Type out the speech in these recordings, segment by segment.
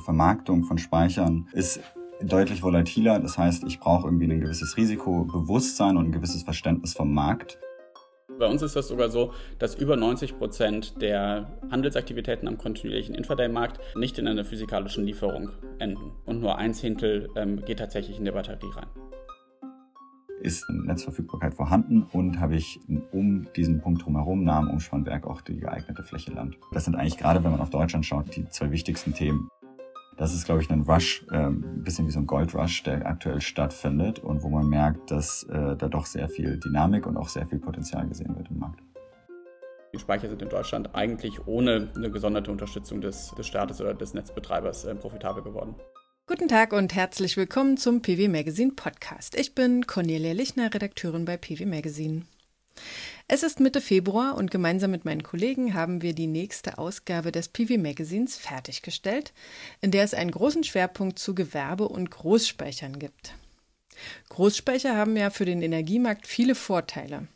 Vermarktung von Speichern ist deutlich volatiler. Das heißt, ich brauche irgendwie ein gewisses Risikobewusstsein und ein gewisses Verständnis vom Markt. Bei uns ist das sogar so, dass über 90 Prozent der Handelsaktivitäten am kontinuierlichen Intraday-Markt nicht in einer physikalischen Lieferung enden. Und nur ein Zehntel ähm, geht tatsächlich in der Batterie rein. Ist eine Netzverfügbarkeit vorhanden und habe ich um diesen Punkt drumherum, nah am Umspannwerk, auch die geeignete Fläche Land. Das sind eigentlich gerade, wenn man auf Deutschland schaut, die zwei wichtigsten Themen. Das ist, glaube ich, ein Rush, ähm, ein bisschen wie so ein Goldrush, der aktuell stattfindet und wo man merkt, dass äh, da doch sehr viel Dynamik und auch sehr viel Potenzial gesehen wird im Markt. Die Speicher sind in Deutschland eigentlich ohne eine gesonderte Unterstützung des, des Staates oder des Netzbetreibers äh, profitabel geworden. Guten Tag und herzlich willkommen zum PW Magazine Podcast. Ich bin Cornelia Lichner, Redakteurin bei PW Magazine. Es ist Mitte Februar und gemeinsam mit meinen Kollegen haben wir die nächste Ausgabe des PV Magazins fertiggestellt, in der es einen großen Schwerpunkt zu Gewerbe- und Großspeichern gibt. Großspeicher haben ja für den Energiemarkt viele Vorteile.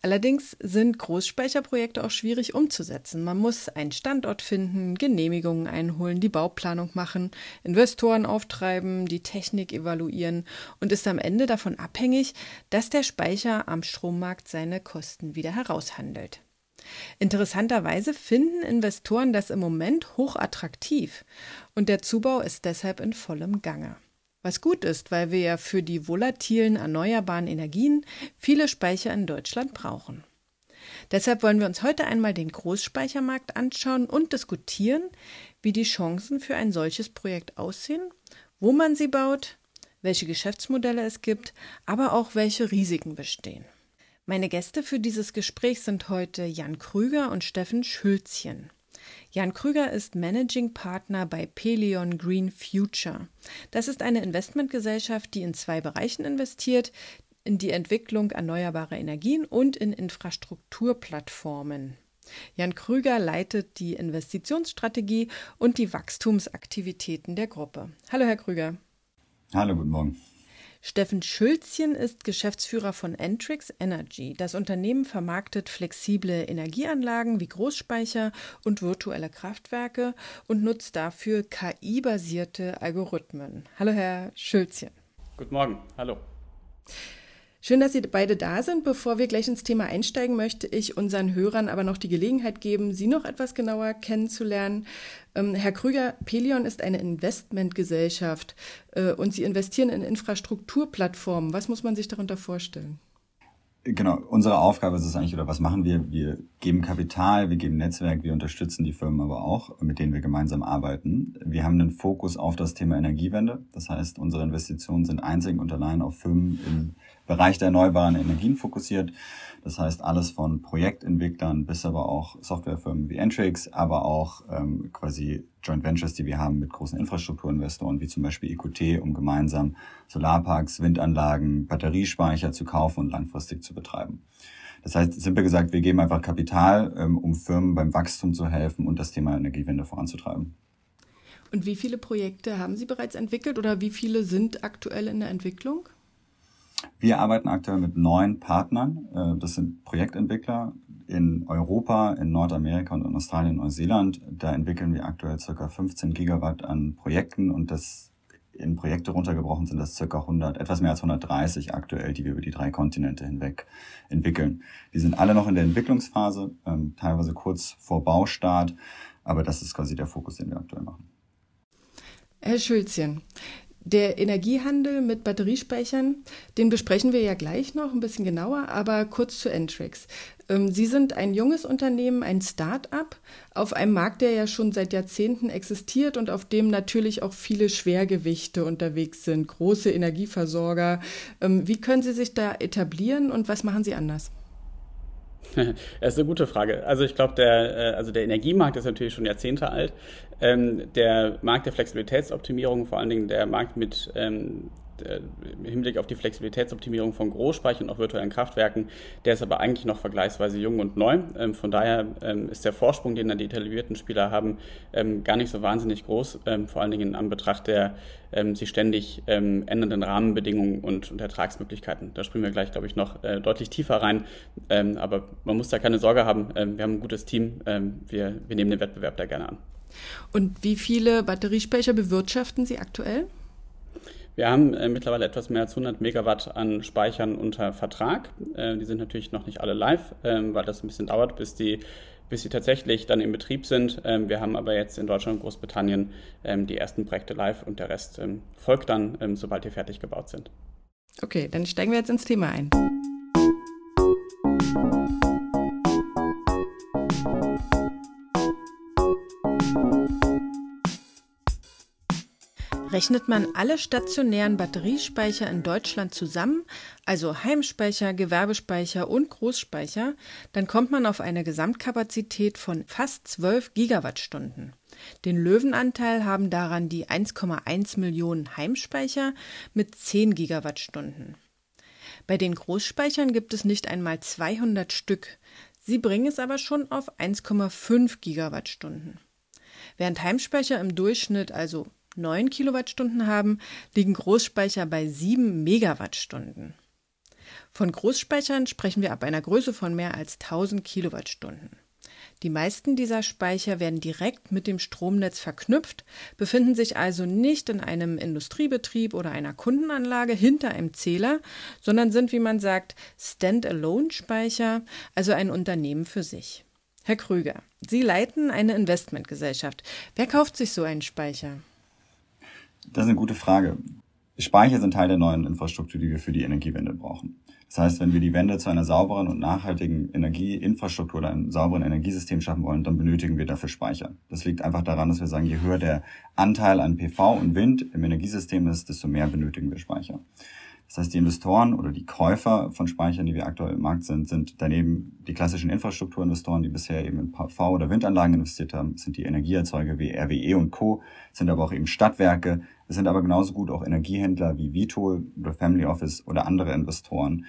Allerdings sind Großspeicherprojekte auch schwierig umzusetzen. Man muss einen Standort finden, Genehmigungen einholen, die Bauplanung machen, Investoren auftreiben, die Technik evaluieren und ist am Ende davon abhängig, dass der Speicher am Strommarkt seine Kosten wieder heraushandelt. Interessanterweise finden Investoren das im Moment hochattraktiv und der Zubau ist deshalb in vollem Gange. Was gut ist, weil wir ja für die volatilen erneuerbaren Energien viele Speicher in Deutschland brauchen. Deshalb wollen wir uns heute einmal den Großspeichermarkt anschauen und diskutieren, wie die Chancen für ein solches Projekt aussehen, wo man sie baut, welche Geschäftsmodelle es gibt, aber auch welche Risiken bestehen. Meine Gäste für dieses Gespräch sind heute Jan Krüger und Steffen Schülzchen. Jan Krüger ist Managing Partner bei Pelion Green Future. Das ist eine Investmentgesellschaft, die in zwei Bereichen investiert, in die Entwicklung erneuerbarer Energien und in Infrastrukturplattformen. Jan Krüger leitet die Investitionsstrategie und die Wachstumsaktivitäten der Gruppe. Hallo, Herr Krüger. Hallo, guten Morgen. Steffen Schülzchen ist Geschäftsführer von Entrix Energy. Das Unternehmen vermarktet flexible Energieanlagen wie Großspeicher und virtuelle Kraftwerke und nutzt dafür KI-basierte Algorithmen. Hallo, Herr Schülzchen. Guten Morgen. Hallo. Schön, dass Sie beide da sind. Bevor wir gleich ins Thema einsteigen, möchte ich unseren Hörern aber noch die Gelegenheit geben, Sie noch etwas genauer kennenzulernen. Ähm, Herr Krüger, Pelion ist eine Investmentgesellschaft äh, und Sie investieren in Infrastrukturplattformen. Was muss man sich darunter vorstellen? Genau, unsere Aufgabe ist es eigentlich, oder was machen wir? Wir geben Kapital, wir geben Netzwerk, wir unterstützen die Firmen aber auch, mit denen wir gemeinsam arbeiten. Wir haben einen Fokus auf das Thema Energiewende. Das heißt, unsere Investitionen sind einzig und allein auf Firmen im Bereich der erneuerbaren Energien fokussiert. Das heißt, alles von Projektentwicklern bis aber auch Softwarefirmen wie Entrix, aber auch ähm, quasi Joint Ventures, die wir haben mit großen Infrastrukturinvestoren, wie zum Beispiel EQT, um gemeinsam Solarparks, Windanlagen, Batteriespeicher zu kaufen und langfristig zu betreiben. Das heißt, simpel gesagt, wir geben einfach Kapital, ähm, um Firmen beim Wachstum zu helfen und das Thema Energiewende voranzutreiben. Und wie viele Projekte haben Sie bereits entwickelt oder wie viele sind aktuell in der Entwicklung? Wir arbeiten aktuell mit neun Partnern. Äh, das sind Projektentwickler in Europa, in Nordamerika und in Australien und Neuseeland. Da entwickeln wir aktuell circa 15 Gigawatt an Projekten und das in Projekte runtergebrochen sind das circa 100, etwas mehr als 130 aktuell, die wir über die drei Kontinente hinweg entwickeln. Die sind alle noch in der Entwicklungsphase, ähm, teilweise kurz vor Baustart, aber das ist quasi der Fokus, den wir aktuell machen. Herr Schülzchen, der Energiehandel mit Batteriespeichern, den besprechen wir ja gleich noch ein bisschen genauer, aber kurz zu Entrix. Ähm, Sie sind ein junges Unternehmen, ein Start-up auf einem Markt, der ja schon seit Jahrzehnten existiert und auf dem natürlich auch viele Schwergewichte unterwegs sind, große Energieversorger. Ähm, wie können Sie sich da etablieren und was machen Sie anders? Das ist eine gute Frage. Also ich glaube, der, äh, also der Energiemarkt ist natürlich schon Jahrzehnte alt. Ähm, der Markt der Flexibilitätsoptimierung, vor allen Dingen der Markt mit ähm, im Hinblick auf die Flexibilitätsoptimierung von Großspeichern und auch virtuellen Kraftwerken, der ist aber eigentlich noch vergleichsweise jung und neu. Ähm, von daher ähm, ist der Vorsprung, den dann die etablierten Spieler haben, ähm, gar nicht so wahnsinnig groß, vor allen Dingen in Anbetracht der sich ständig ändernden Rahmenbedingungen und, Ertragsmöglichkeiten. Da springen wir gleich, glaube ich, noch äh, deutlich tiefer rein. aber man muss da keine Sorge haben. wir haben ein gutes Team. wir nehmen den Wettbewerb da gerne an. Und wie viele Batteriespeicher bewirtschaften Sie aktuell? Wir haben äh, mittlerweile etwas mehr als 100 Megawatt an Speichern unter Vertrag. Äh, die sind natürlich noch nicht alle live, ähm, weil das ein bisschen dauert, bis die, bis sie tatsächlich dann in Betrieb sind. Ähm, wir haben aber jetzt in Deutschland und Großbritannien ähm, die ersten Projekte live und der Rest ähm, folgt dann, sobald die fertig gebaut sind. Okay, dann steigen wir jetzt ins Thema ein. Rechnet man alle stationären Batteriespeicher in Deutschland zusammen, also Heimspeicher, Gewerbespeicher und Großspeicher, dann kommt man auf eine Gesamtkapazität von fast 12 Gigawattstunden. Den Löwenanteil haben daran die 1,1 Millionen Heimspeicher mit 10 Gigawattstunden. Bei den Großspeichern gibt es nicht einmal 200 Stück. Sie bringen es aber schon auf 1,5 Gigawattstunden. Während Heimspeicher im Durchschnitt also 9 Kilowattstunden haben, liegen Großspeicher bei 7 Megawattstunden. Von Großspeichern sprechen wir ab einer Größe von mehr als 1000 Kilowattstunden. Die meisten dieser Speicher werden direkt mit dem Stromnetz verknüpft, befinden sich also nicht in einem Industriebetrieb oder einer Kundenanlage hinter einem Zähler, sondern sind, wie man sagt, Standalone-Speicher, also ein Unternehmen für sich. Herr Krüger, Sie leiten eine Investmentgesellschaft. Wer kauft sich so einen Speicher? Das ist eine gute Frage. Speicher sind Teil der neuen Infrastruktur, die wir für die Energiewende brauchen. Das heißt, wenn wir die Wende zu einer sauberen und nachhaltigen Energieinfrastruktur oder einem sauberen Energiesystem schaffen wollen, dann benötigen wir dafür Speicher. Das liegt einfach daran, dass wir sagen, je höher der Anteil an PV und Wind im Energiesystem ist, desto mehr benötigen wir Speicher. Das heißt, die Investoren oder die Käufer von Speichern, die wir aktuell im Markt sind, sind daneben die klassischen Infrastrukturinvestoren, die bisher eben in PV- oder Windanlagen investiert haben, sind die Energieerzeuger wie RWE und Co., sind aber auch eben Stadtwerke, es sind aber genauso gut auch Energiehändler wie Vitol oder Family Office oder andere Investoren,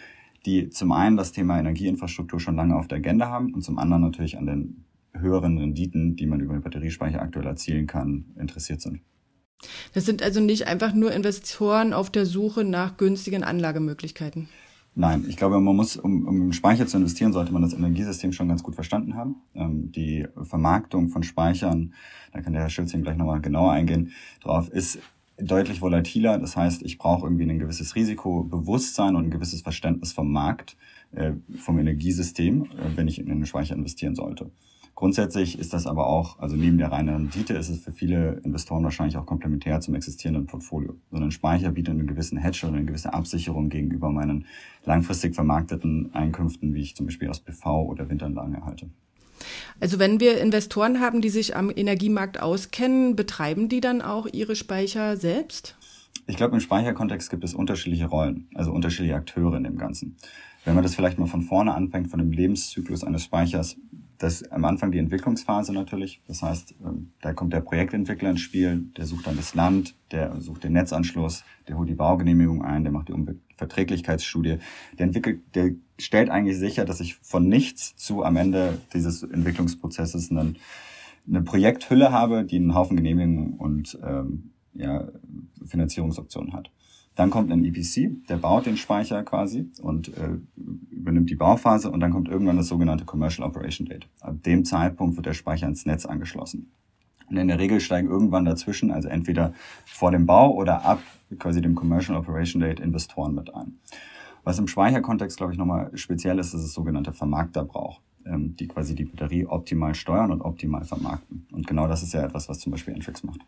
die zum einen das Thema Energieinfrastruktur schon lange auf der Agenda haben und zum anderen natürlich an den höheren Renditen, die man über den Batteriespeicher aktuell erzielen kann, interessiert sind. Das sind also nicht einfach nur Investoren auf der Suche nach günstigen Anlagemöglichkeiten. Nein, ich glaube, man muss, um, um im Speicher zu investieren, sollte man das Energiesystem schon ganz gut verstanden haben. Ähm, die Vermarktung von Speichern, da kann der Herr Schülzing gleich nochmal genauer eingehen, drauf, ist deutlich volatiler. Das heißt, ich brauche irgendwie ein gewisses Risikobewusstsein und ein gewisses Verständnis vom Markt, äh, vom Energiesystem, äh, wenn ich in einen Speicher investieren sollte. Grundsätzlich ist das aber auch, also neben der reinen Rendite ist es für viele Investoren wahrscheinlich auch komplementär zum existierenden Portfolio. So ein Speicher bietet einen gewissen Hedge oder eine gewisse Absicherung gegenüber meinen langfristig vermarkteten Einkünften, wie ich zum Beispiel aus PV oder Windanlagen erhalte. Also wenn wir Investoren haben, die sich am Energiemarkt auskennen, betreiben die dann auch ihre Speicher selbst? Ich glaube, im Speicherkontext gibt es unterschiedliche Rollen, also unterschiedliche Akteure in dem Ganzen. Wenn man das vielleicht mal von vorne anfängt, von dem Lebenszyklus eines Speichers, das am Anfang die Entwicklungsphase natürlich. Das heißt, ähm, da kommt der Projektentwickler ins Spiel, der sucht dann das Land, der sucht den Netzanschluss, der holt die Baugenehmigung ein, der macht die Umweltverträglichkeitsstudie. Der entwickelt, der stellt eigentlich sicher, dass ich von nichts zu am Ende dieses Entwicklungsprozesses einen, eine Projekthülle habe, die einen Haufen Genehmigungen und ähm, ja, Finanzierungsoptionen hat. Dann kommt ein EPC, der baut den Speicher quasi und äh, übernimmt die Bauphase und dann kommt irgendwann das sogenannte Commercial Operation Date. Ab dem Zeitpunkt wird der Speicher ins Netz angeschlossen. Und in der Regel steigen irgendwann dazwischen, also entweder vor dem Bau oder ab quasi dem Commercial Operation Date Investoren mit ein. Was im Speicherkontext, glaube ich, nochmal speziell ist, ist das sogenannte Vermarkter braucht, ähm, die quasi die Batterie optimal steuern und optimal vermarkten. Und genau das ist ja etwas, was zum Beispiel Entrix macht.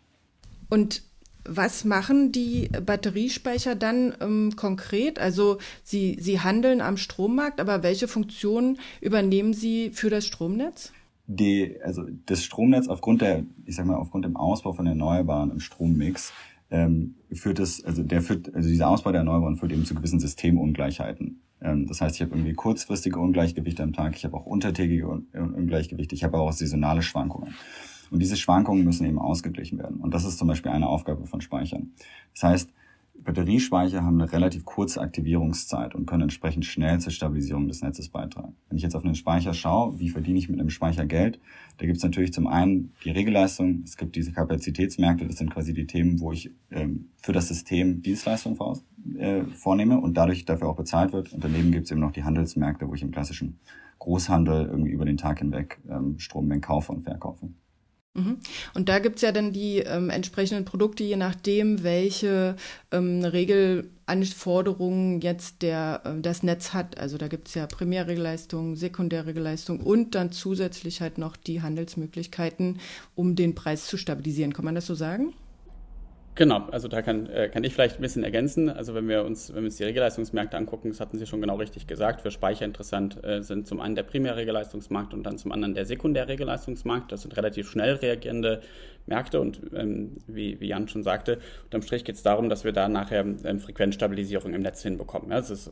Und was machen die Batteriespeicher dann ähm, konkret? Also sie, sie handeln am Strommarkt, aber welche Funktionen übernehmen sie für das Stromnetz? Die, also das Stromnetz aufgrund der, ich sag mal, aufgrund dem Ausbau von Erneuerbaren im Strommix ähm, führt es, also der führt, also dieser Ausbau der Erneuerbaren führt eben zu gewissen Systemungleichheiten. Ähm, das heißt, ich habe irgendwie kurzfristige Ungleichgewichte am Tag, ich habe auch untertägige Ungleichgewichte, ich habe auch saisonale Schwankungen. Und diese Schwankungen müssen eben ausgeglichen werden. Und das ist zum Beispiel eine Aufgabe von Speichern. Das heißt, Batteriespeicher haben eine relativ kurze Aktivierungszeit und können entsprechend schnell zur Stabilisierung des Netzes beitragen. Wenn ich jetzt auf einen Speicher schaue, wie verdiene ich mit einem Speicher Geld, da gibt es natürlich zum einen die Regelleistung, es gibt diese Kapazitätsmärkte, das sind quasi die Themen, wo ich ähm, für das System Dienstleistungen vor, äh, vornehme und dadurch dafür auch bezahlt wird. Und daneben gibt es eben noch die Handelsmärkte, wo ich im klassischen Großhandel irgendwie über den Tag hinweg ähm, Strommengen kaufe und verkaufe. Mhm. Und da gibt es ja dann die ähm, entsprechenden Produkte, je nachdem, welche ähm, Regelanforderungen jetzt der, äh, das Netz hat. Also da gibt es ja Primärregelleistung, Sekundärregelleistung und dann zusätzlich halt noch die Handelsmöglichkeiten, um den Preis zu stabilisieren. Kann man das so sagen? Genau, also da kann, äh, kann ich vielleicht ein bisschen ergänzen. Also wenn wir uns, wenn wir uns die Regelleistungsmärkte angucken, das hatten Sie schon genau richtig gesagt, für Speicher interessant äh, sind zum einen der Primärregelleistungsmarkt und dann zum anderen der Sekundärregelleistungsmarkt. Das sind relativ schnell reagierende Märkte und ähm, wie, wie Jan schon sagte, unterm Strich geht es darum, dass wir da nachher ähm, Frequenzstabilisierung im Netz hinbekommen. Ja, das ist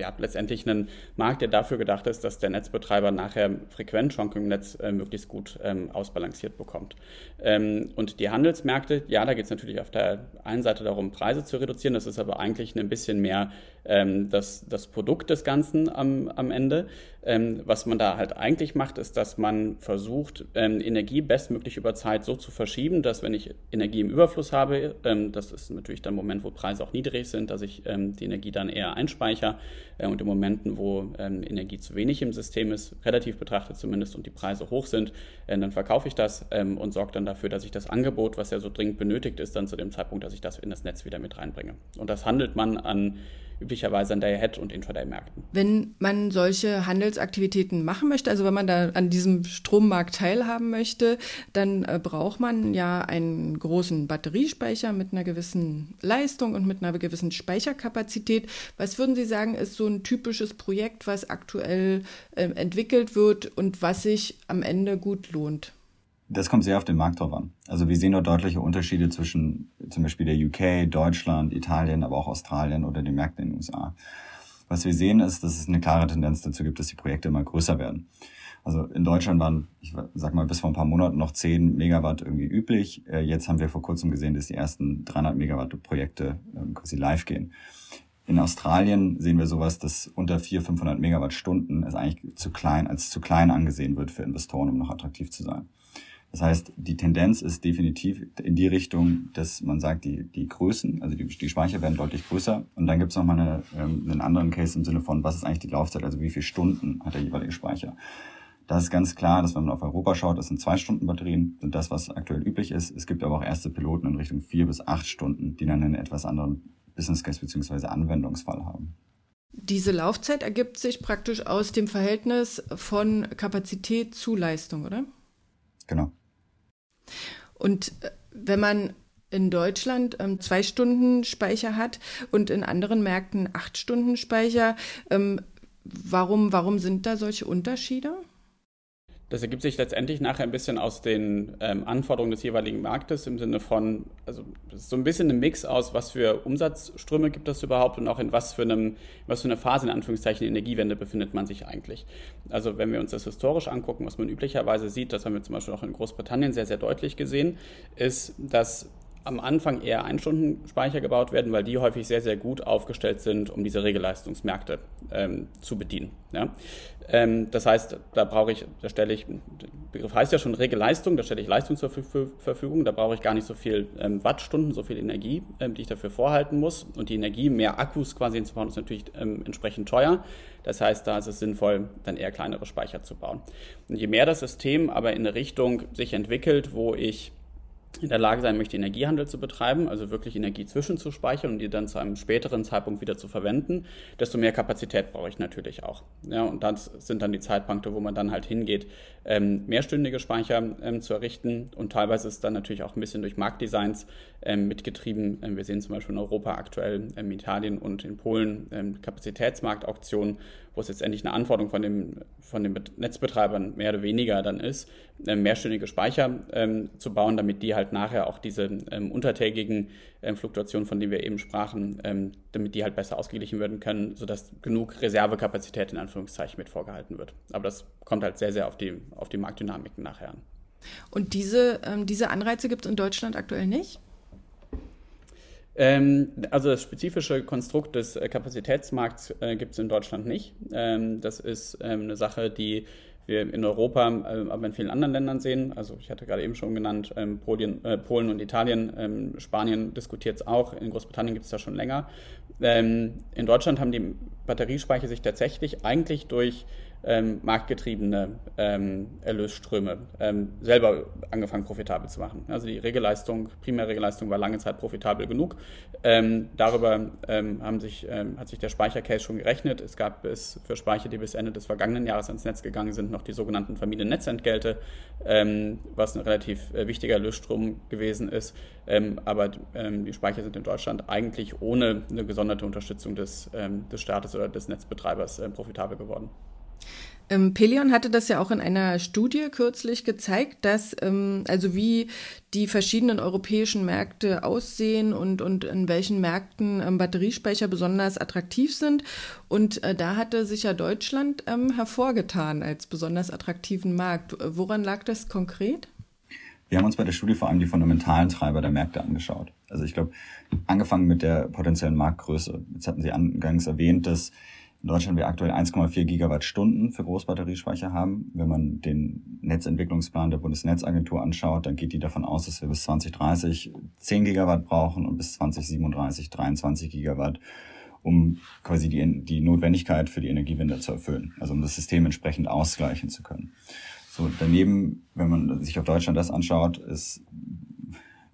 wir haben letztendlich einen Markt, der dafür gedacht ist, dass der Netzbetreiber nachher Frequenzschwankungen im Netz äh, möglichst gut ähm, ausbalanciert bekommt. Ähm, und die Handelsmärkte, ja, da geht es natürlich auf der einen Seite darum, Preise zu reduzieren. Das ist aber eigentlich ein bisschen mehr ähm, das, das Produkt des Ganzen am, am Ende. Ähm, was man da halt eigentlich macht, ist, dass man versucht, ähm, Energie bestmöglich über Zeit so zu verschieben, dass wenn ich Energie im Überfluss habe, ähm, das ist natürlich dann ein Moment, wo Preise auch niedrig sind, dass ich ähm, die Energie dann eher einspeichere äh, und in Momenten, wo ähm, Energie zu wenig im System ist, relativ betrachtet zumindest, und die Preise hoch sind, äh, dann verkaufe ich das ähm, und sorge dann dafür, dass ich das Angebot, was ja so dringend benötigt ist, dann zu dem Zeitpunkt, dass ich das in das Netz wieder mit reinbringe. Und das handelt man an üblicherweise an Day-Ahead- und Intraday-Märkten. Wenn man solche Handelsaktivitäten machen möchte, also wenn man da an diesem Strommarkt teilhaben möchte, dann äh, braucht man ja einen großen Batteriespeicher mit einer gewissen Leistung und mit einer gewissen Speicherkapazität. Was würden Sie sagen, ist so ein typisches Projekt, was aktuell äh, entwickelt wird und was sich am Ende gut lohnt? Das kommt sehr auf den Markt drauf an. Also wir sehen dort deutliche Unterschiede zwischen zum Beispiel der UK, Deutschland, Italien, aber auch Australien oder den Märkten in den USA. Was wir sehen ist, dass es eine klare Tendenz dazu gibt, dass die Projekte immer größer werden. Also in Deutschland waren, ich sag mal, bis vor ein paar Monaten noch 10 Megawatt irgendwie üblich. Äh, jetzt haben wir vor kurzem gesehen, dass die ersten 300 Megawatt Projekte ähm, quasi live gehen. In Australien sehen wir sowas, dass unter 400, 500 Megawattstunden es eigentlich zu klein, als zu klein angesehen wird für Investoren, um noch attraktiv zu sein. Das heißt, die Tendenz ist definitiv in die Richtung, dass man sagt, die, die Größen, also die, die Speicher werden deutlich größer. Und dann gibt es nochmal eine, ähm, einen anderen Case im Sinne von, was ist eigentlich die Laufzeit, also wie viele Stunden hat der jeweilige Speicher. Da ist ganz klar, dass wenn man auf Europa schaut, das sind zwei Stunden Batterien, sind das, was aktuell üblich ist. Es gibt aber auch erste Piloten in Richtung vier bis acht Stunden, die dann einen etwas anderen Business Case bzw. Anwendungsfall haben. Diese Laufzeit ergibt sich praktisch aus dem Verhältnis von Kapazität zu Leistung, oder? Genau. Und äh, wenn man in Deutschland ähm, zwei Stunden Speicher hat und in anderen Märkten acht Stunden Speicher, ähm, warum, warum sind da solche Unterschiede? Das ergibt sich letztendlich nachher ein bisschen aus den ähm, Anforderungen des jeweiligen Marktes im Sinne von, also so ein bisschen ein Mix aus, was für Umsatzströme gibt es überhaupt und auch in was für, einem, was für einer Phase in Anführungszeichen Energiewende befindet man sich eigentlich. Also wenn wir uns das historisch angucken, was man üblicherweise sieht, das haben wir zum Beispiel auch in Großbritannien sehr, sehr deutlich gesehen, ist, dass am Anfang eher Einstundenspeicher gebaut werden, weil die häufig sehr, sehr gut aufgestellt sind, um diese Regelleistungsmärkte ähm, zu bedienen. Ja? Ähm, das heißt, da brauche ich, da stelle ich, der Begriff heißt ja schon Regelleistung, da stelle ich Leistung zur Verfügung, da brauche ich gar nicht so viel ähm, Wattstunden, so viel Energie, ähm, die ich dafür vorhalten muss. Und die Energie, mehr Akkus quasi hinzubauen, ist natürlich ähm, entsprechend teuer. Das heißt, da ist es sinnvoll, dann eher kleinere Speicher zu bauen. Und je mehr das System aber in eine Richtung sich entwickelt, wo ich in der Lage sein möchte, Energiehandel zu betreiben, also wirklich Energie zwischenzuspeichern und die dann zu einem späteren Zeitpunkt wieder zu verwenden, desto mehr Kapazität brauche ich natürlich auch. Ja, und das sind dann die Zeitpunkte, wo man dann halt hingeht, ähm, mehrstündige Speicher ähm, zu errichten und teilweise ist dann natürlich auch ein bisschen durch Marktdesigns ähm, mitgetrieben. Ähm, wir sehen zum Beispiel in Europa aktuell, ähm, in Italien und in Polen ähm, Kapazitätsmarktauktionen, wo es letztendlich eine Anforderung von dem, von den Netzbetreibern mehr oder weniger dann ist, mehrstündige Speicher zu bauen, damit die halt nachher auch diese untertägigen Fluktuationen, von denen wir eben sprachen, damit die halt besser ausgeglichen werden können, sodass genug Reservekapazität in Anführungszeichen mit vorgehalten wird. Aber das kommt halt sehr, sehr auf die, auf die Marktdynamiken nachher an. Und diese, ähm, diese Anreize gibt es in Deutschland aktuell nicht? Ähm, also das spezifische Konstrukt des äh, Kapazitätsmarkts äh, gibt es in Deutschland nicht. Ähm, das ist ähm, eine Sache, die wir in Europa, äh, aber in vielen anderen Ländern sehen. Also ich hatte gerade eben schon genannt, ähm, Polien, äh, Polen und Italien, ähm, Spanien diskutiert es auch, in Großbritannien gibt es das schon länger. Ähm, in Deutschland haben die Batteriespeicher sich tatsächlich eigentlich durch ähm, marktgetriebene ähm, Erlösströme ähm, selber angefangen profitabel zu machen. Also die Regelleistung, Primärregelleistung war lange Zeit profitabel genug. Ähm, darüber ähm, haben sich, ähm, hat sich der Speichercase schon gerechnet. Es gab bis für Speicher, die bis Ende des vergangenen Jahres ans Netz gegangen sind, noch die sogenannten Familiennetzentgelte, was ein relativ äh, wichtiger Erlösstrom gewesen ist. aber die Speicher sind in Deutschland eigentlich ohne eine gesonderte Unterstützung des, des Staates oder des Netzbetreibers profitabel geworden. Ähm, Pelion hatte das ja auch in einer Studie kürzlich gezeigt, dass ähm, also wie die verschiedenen europäischen Märkte aussehen und, und in welchen Märkten ähm, Batteriespeicher besonders attraktiv sind. Und äh, da hatte sich ja Deutschland ähm, hervorgetan als besonders attraktiven Markt. Woran lag das konkret? Wir haben uns bei der Studie vor allem die fundamentalen Treiber der Märkte angeschaut. Also ich glaube, angefangen mit der potenziellen Marktgröße. Jetzt hatten Sie angangs erwähnt, dass in Deutschland wir aktuell 1,4 Gigawattstunden für Großbatteriespeicher haben. Wenn man den Netzentwicklungsplan der Bundesnetzagentur anschaut, dann geht die davon aus, dass wir bis 2030 10 Gigawatt brauchen und bis 2037 23 Gigawatt, um quasi die, die Notwendigkeit für die Energiewende zu erfüllen, also um das System entsprechend ausgleichen zu können. So, daneben, wenn man sich auf Deutschland das anschaut, ist,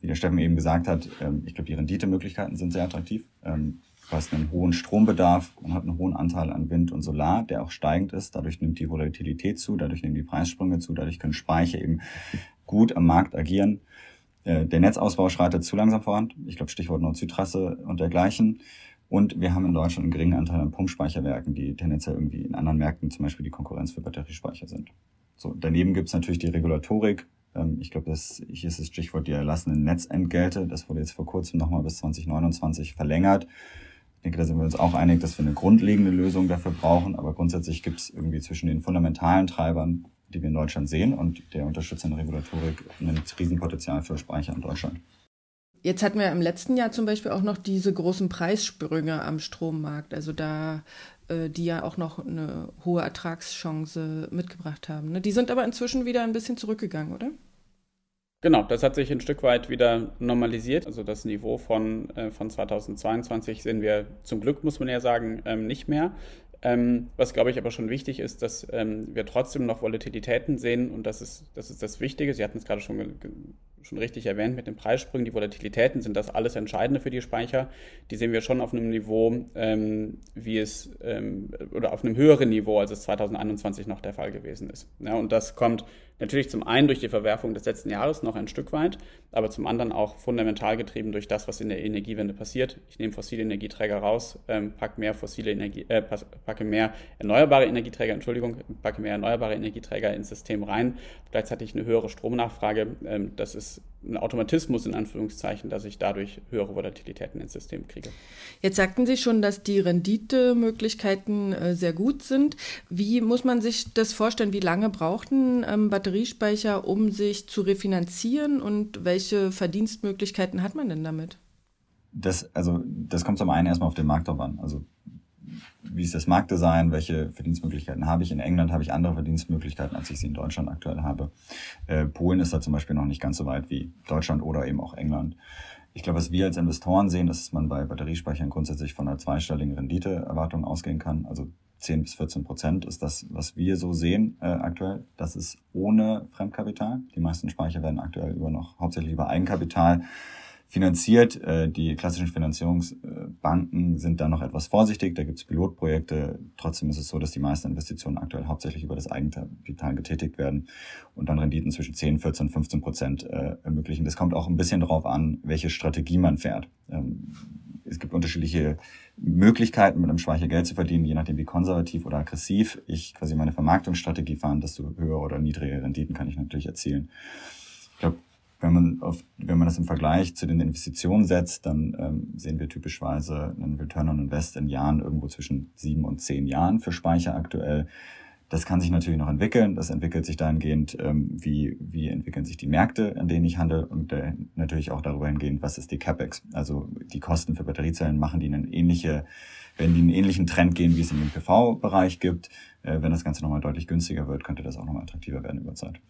wie der Steffen eben gesagt hat, ähm, ich glaube, die Renditemöglichkeiten sind sehr attraktiv. Hast einen hohen Strombedarf, man hat einen hohen Anteil an Wind und Solar, der auch steigend ist. Dadurch nimmt die Volatilität zu, dadurch nehmen die Preissprünge zu, dadurch können Speicher eben gut am Markt agieren. Äh, der Netzausbau schreitet zu langsam voran. Ich glaube, Stichwort Nord-Süd-Trasse und dergleichen. Und wir haben in Deutschland einen geringen Anteil an Pumpspeicherwerken, die tendenziell irgendwie in anderen Märkten zum Beispiel die Konkurrenz für Batteriespeicher sind. So, daneben gibt es natürlich die Regulatorik. Ähm, ich glaube, hier ist das Stichwort die erlassenen Netzentgelte. Das wurde jetzt vor kurzem nochmal bis 2029 verlängert denke, da sind wir uns auch einig, dass wir eine grundlegende Lösung dafür brauchen. Aber grundsätzlich gibt es irgendwie zwischen den fundamentalen Treibern, die wir in Deutschland sehen, und der unterstützenden Regulatorik ein Riesenpotenzial für Speicher in Deutschland. Jetzt hatten wir im letzten Jahr zum Beispiel auch noch diese großen Preissprünge am Strommarkt, also da, äh, die ja auch noch eine hohe Ertragschance mitgebracht haben. Ne? Die sind aber inzwischen wieder ein bisschen zurückgegangen, oder? Genau, das hat sich ein Stück weit wieder normalisiert. Also das Niveau von, äh, von 2022 sehen wir zum Glück, muss man ja sagen, ähm, nicht mehr. Ähm, was, glaube ich, aber schon wichtig ist, dass ähm, wir trotzdem noch Volatilitäten sehen und das ist das, ist das Wichtige. Sie hatten es gerade schon schon richtig erwähnt mit den Preissprüngen, die Volatilitäten sind das alles Entscheidende für die Speicher. Die sehen wir schon auf einem Niveau, ähm, wie es ähm, oder auf einem höheren Niveau, als es 2021 noch der Fall gewesen ist. Ja, und das kommt natürlich zum einen durch die Verwerfung des letzten Jahres noch ein Stück weit, aber zum anderen auch fundamental getrieben durch das, was in der Energiewende passiert. Ich nehme fossile Energieträger raus, ähm, packe mehr fossile Energie, äh, packe mehr erneuerbare Energieträger, Entschuldigung, packe mehr erneuerbare Energieträger ins System rein. Gleichzeitig eine höhere Stromnachfrage. Ähm, das ist ein Automatismus in Anführungszeichen, dass ich dadurch höhere Volatilitäten ins System kriege. Jetzt sagten Sie schon, dass die Renditemöglichkeiten äh, sehr gut sind. Wie muss man sich das vorstellen? Wie lange brauchten ähm, Batteriespeicher, um sich zu refinanzieren und welche Verdienstmöglichkeiten hat man denn damit? Das, also, das kommt zum einen erstmal auf den Markt drauf an. Also wie ist das Marktdesign, welche Verdienstmöglichkeiten habe ich. In England habe ich andere Verdienstmöglichkeiten, als ich sie in Deutschland aktuell habe. Äh, Polen ist da zum Beispiel noch nicht ganz so weit wie Deutschland oder eben auch England. Ich glaube, was wir als Investoren sehen, dass man bei Batteriespeichern grundsätzlich von einer zweistelligen Renditeerwartung ausgehen kann. Also 10 bis 14 Prozent ist das, was wir so sehen äh, aktuell. Das ist ohne Fremdkapital. Die meisten Speicher werden aktuell über noch hauptsächlich über Eigenkapital finanziert. Äh, die klassischen Finanzierungsbanken sind da noch etwas vorsichtig. Da gibt es Pilotprojekte. Trotzdem ist es so, dass die meisten Investitionen aktuell hauptsächlich über das Eigenkapital getätigt werden und dann Renditen zwischen 10, 14, 15 Prozent äh, ermöglichen. Das kommt auch ein bisschen darauf an, welche Strategie man fährt. Ähm, es gibt unterschiedliche Möglichkeiten, mit einem Speicher Geld zu verdienen, je nachdem wie konservativ oder aggressiv ich quasi meine Vermarktungsstrategie fahre, desto höhere oder niedrigere Renditen kann ich natürlich erzielen. Ich glaube, wenn man, auf, wenn man das im Vergleich zu den Investitionen setzt, dann ähm, sehen wir typischweise einen Return on Invest in Jahren irgendwo zwischen sieben und zehn Jahren für Speicher aktuell. Das kann sich natürlich noch entwickeln. Das entwickelt sich dahingehend, ähm, wie, wie entwickeln sich die Märkte, an denen ich handle und äh, natürlich auch darüber hingehend, was ist die CapEx. Also die Kosten für Batteriezellen machen die einen ähnliche, wenn die einen ähnlichen Trend gehen, wie es in dem PV-Bereich gibt. Äh, wenn das Ganze nochmal deutlich günstiger wird, könnte das auch nochmal attraktiver werden über Zeit.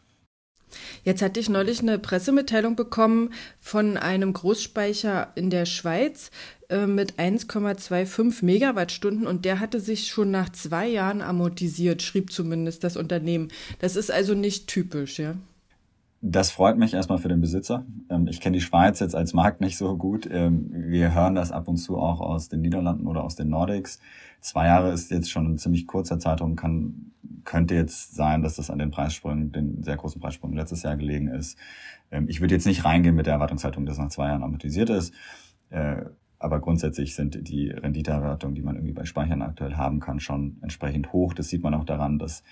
Jetzt hatte ich neulich eine Pressemitteilung bekommen von einem Großspeicher in der Schweiz äh, mit 1,25 Megawattstunden und der hatte sich schon nach zwei Jahren amortisiert, schrieb zumindest das Unternehmen. Das ist also nicht typisch, ja. Das freut mich erstmal für den Besitzer. Ähm, ich kenne die Schweiz jetzt als Markt nicht so gut. Ähm, wir hören das ab und zu auch aus den Niederlanden oder aus den Nordics. Zwei Jahre ist jetzt schon ein ziemlich kurzer Zeitraum, kann, könnte jetzt sein, dass das an den Preissprüngen, den sehr großen Preissprüngen letztes Jahr gelegen ist. Ähm, ich würde jetzt nicht reingehen mit der Erwartungshaltung, dass nach zwei Jahren amortisiert ist. Äh, aber grundsätzlich sind die Renditeerwartungen, die man irgendwie bei Speichern aktuell haben kann, schon entsprechend hoch. Das sieht man auch daran, dass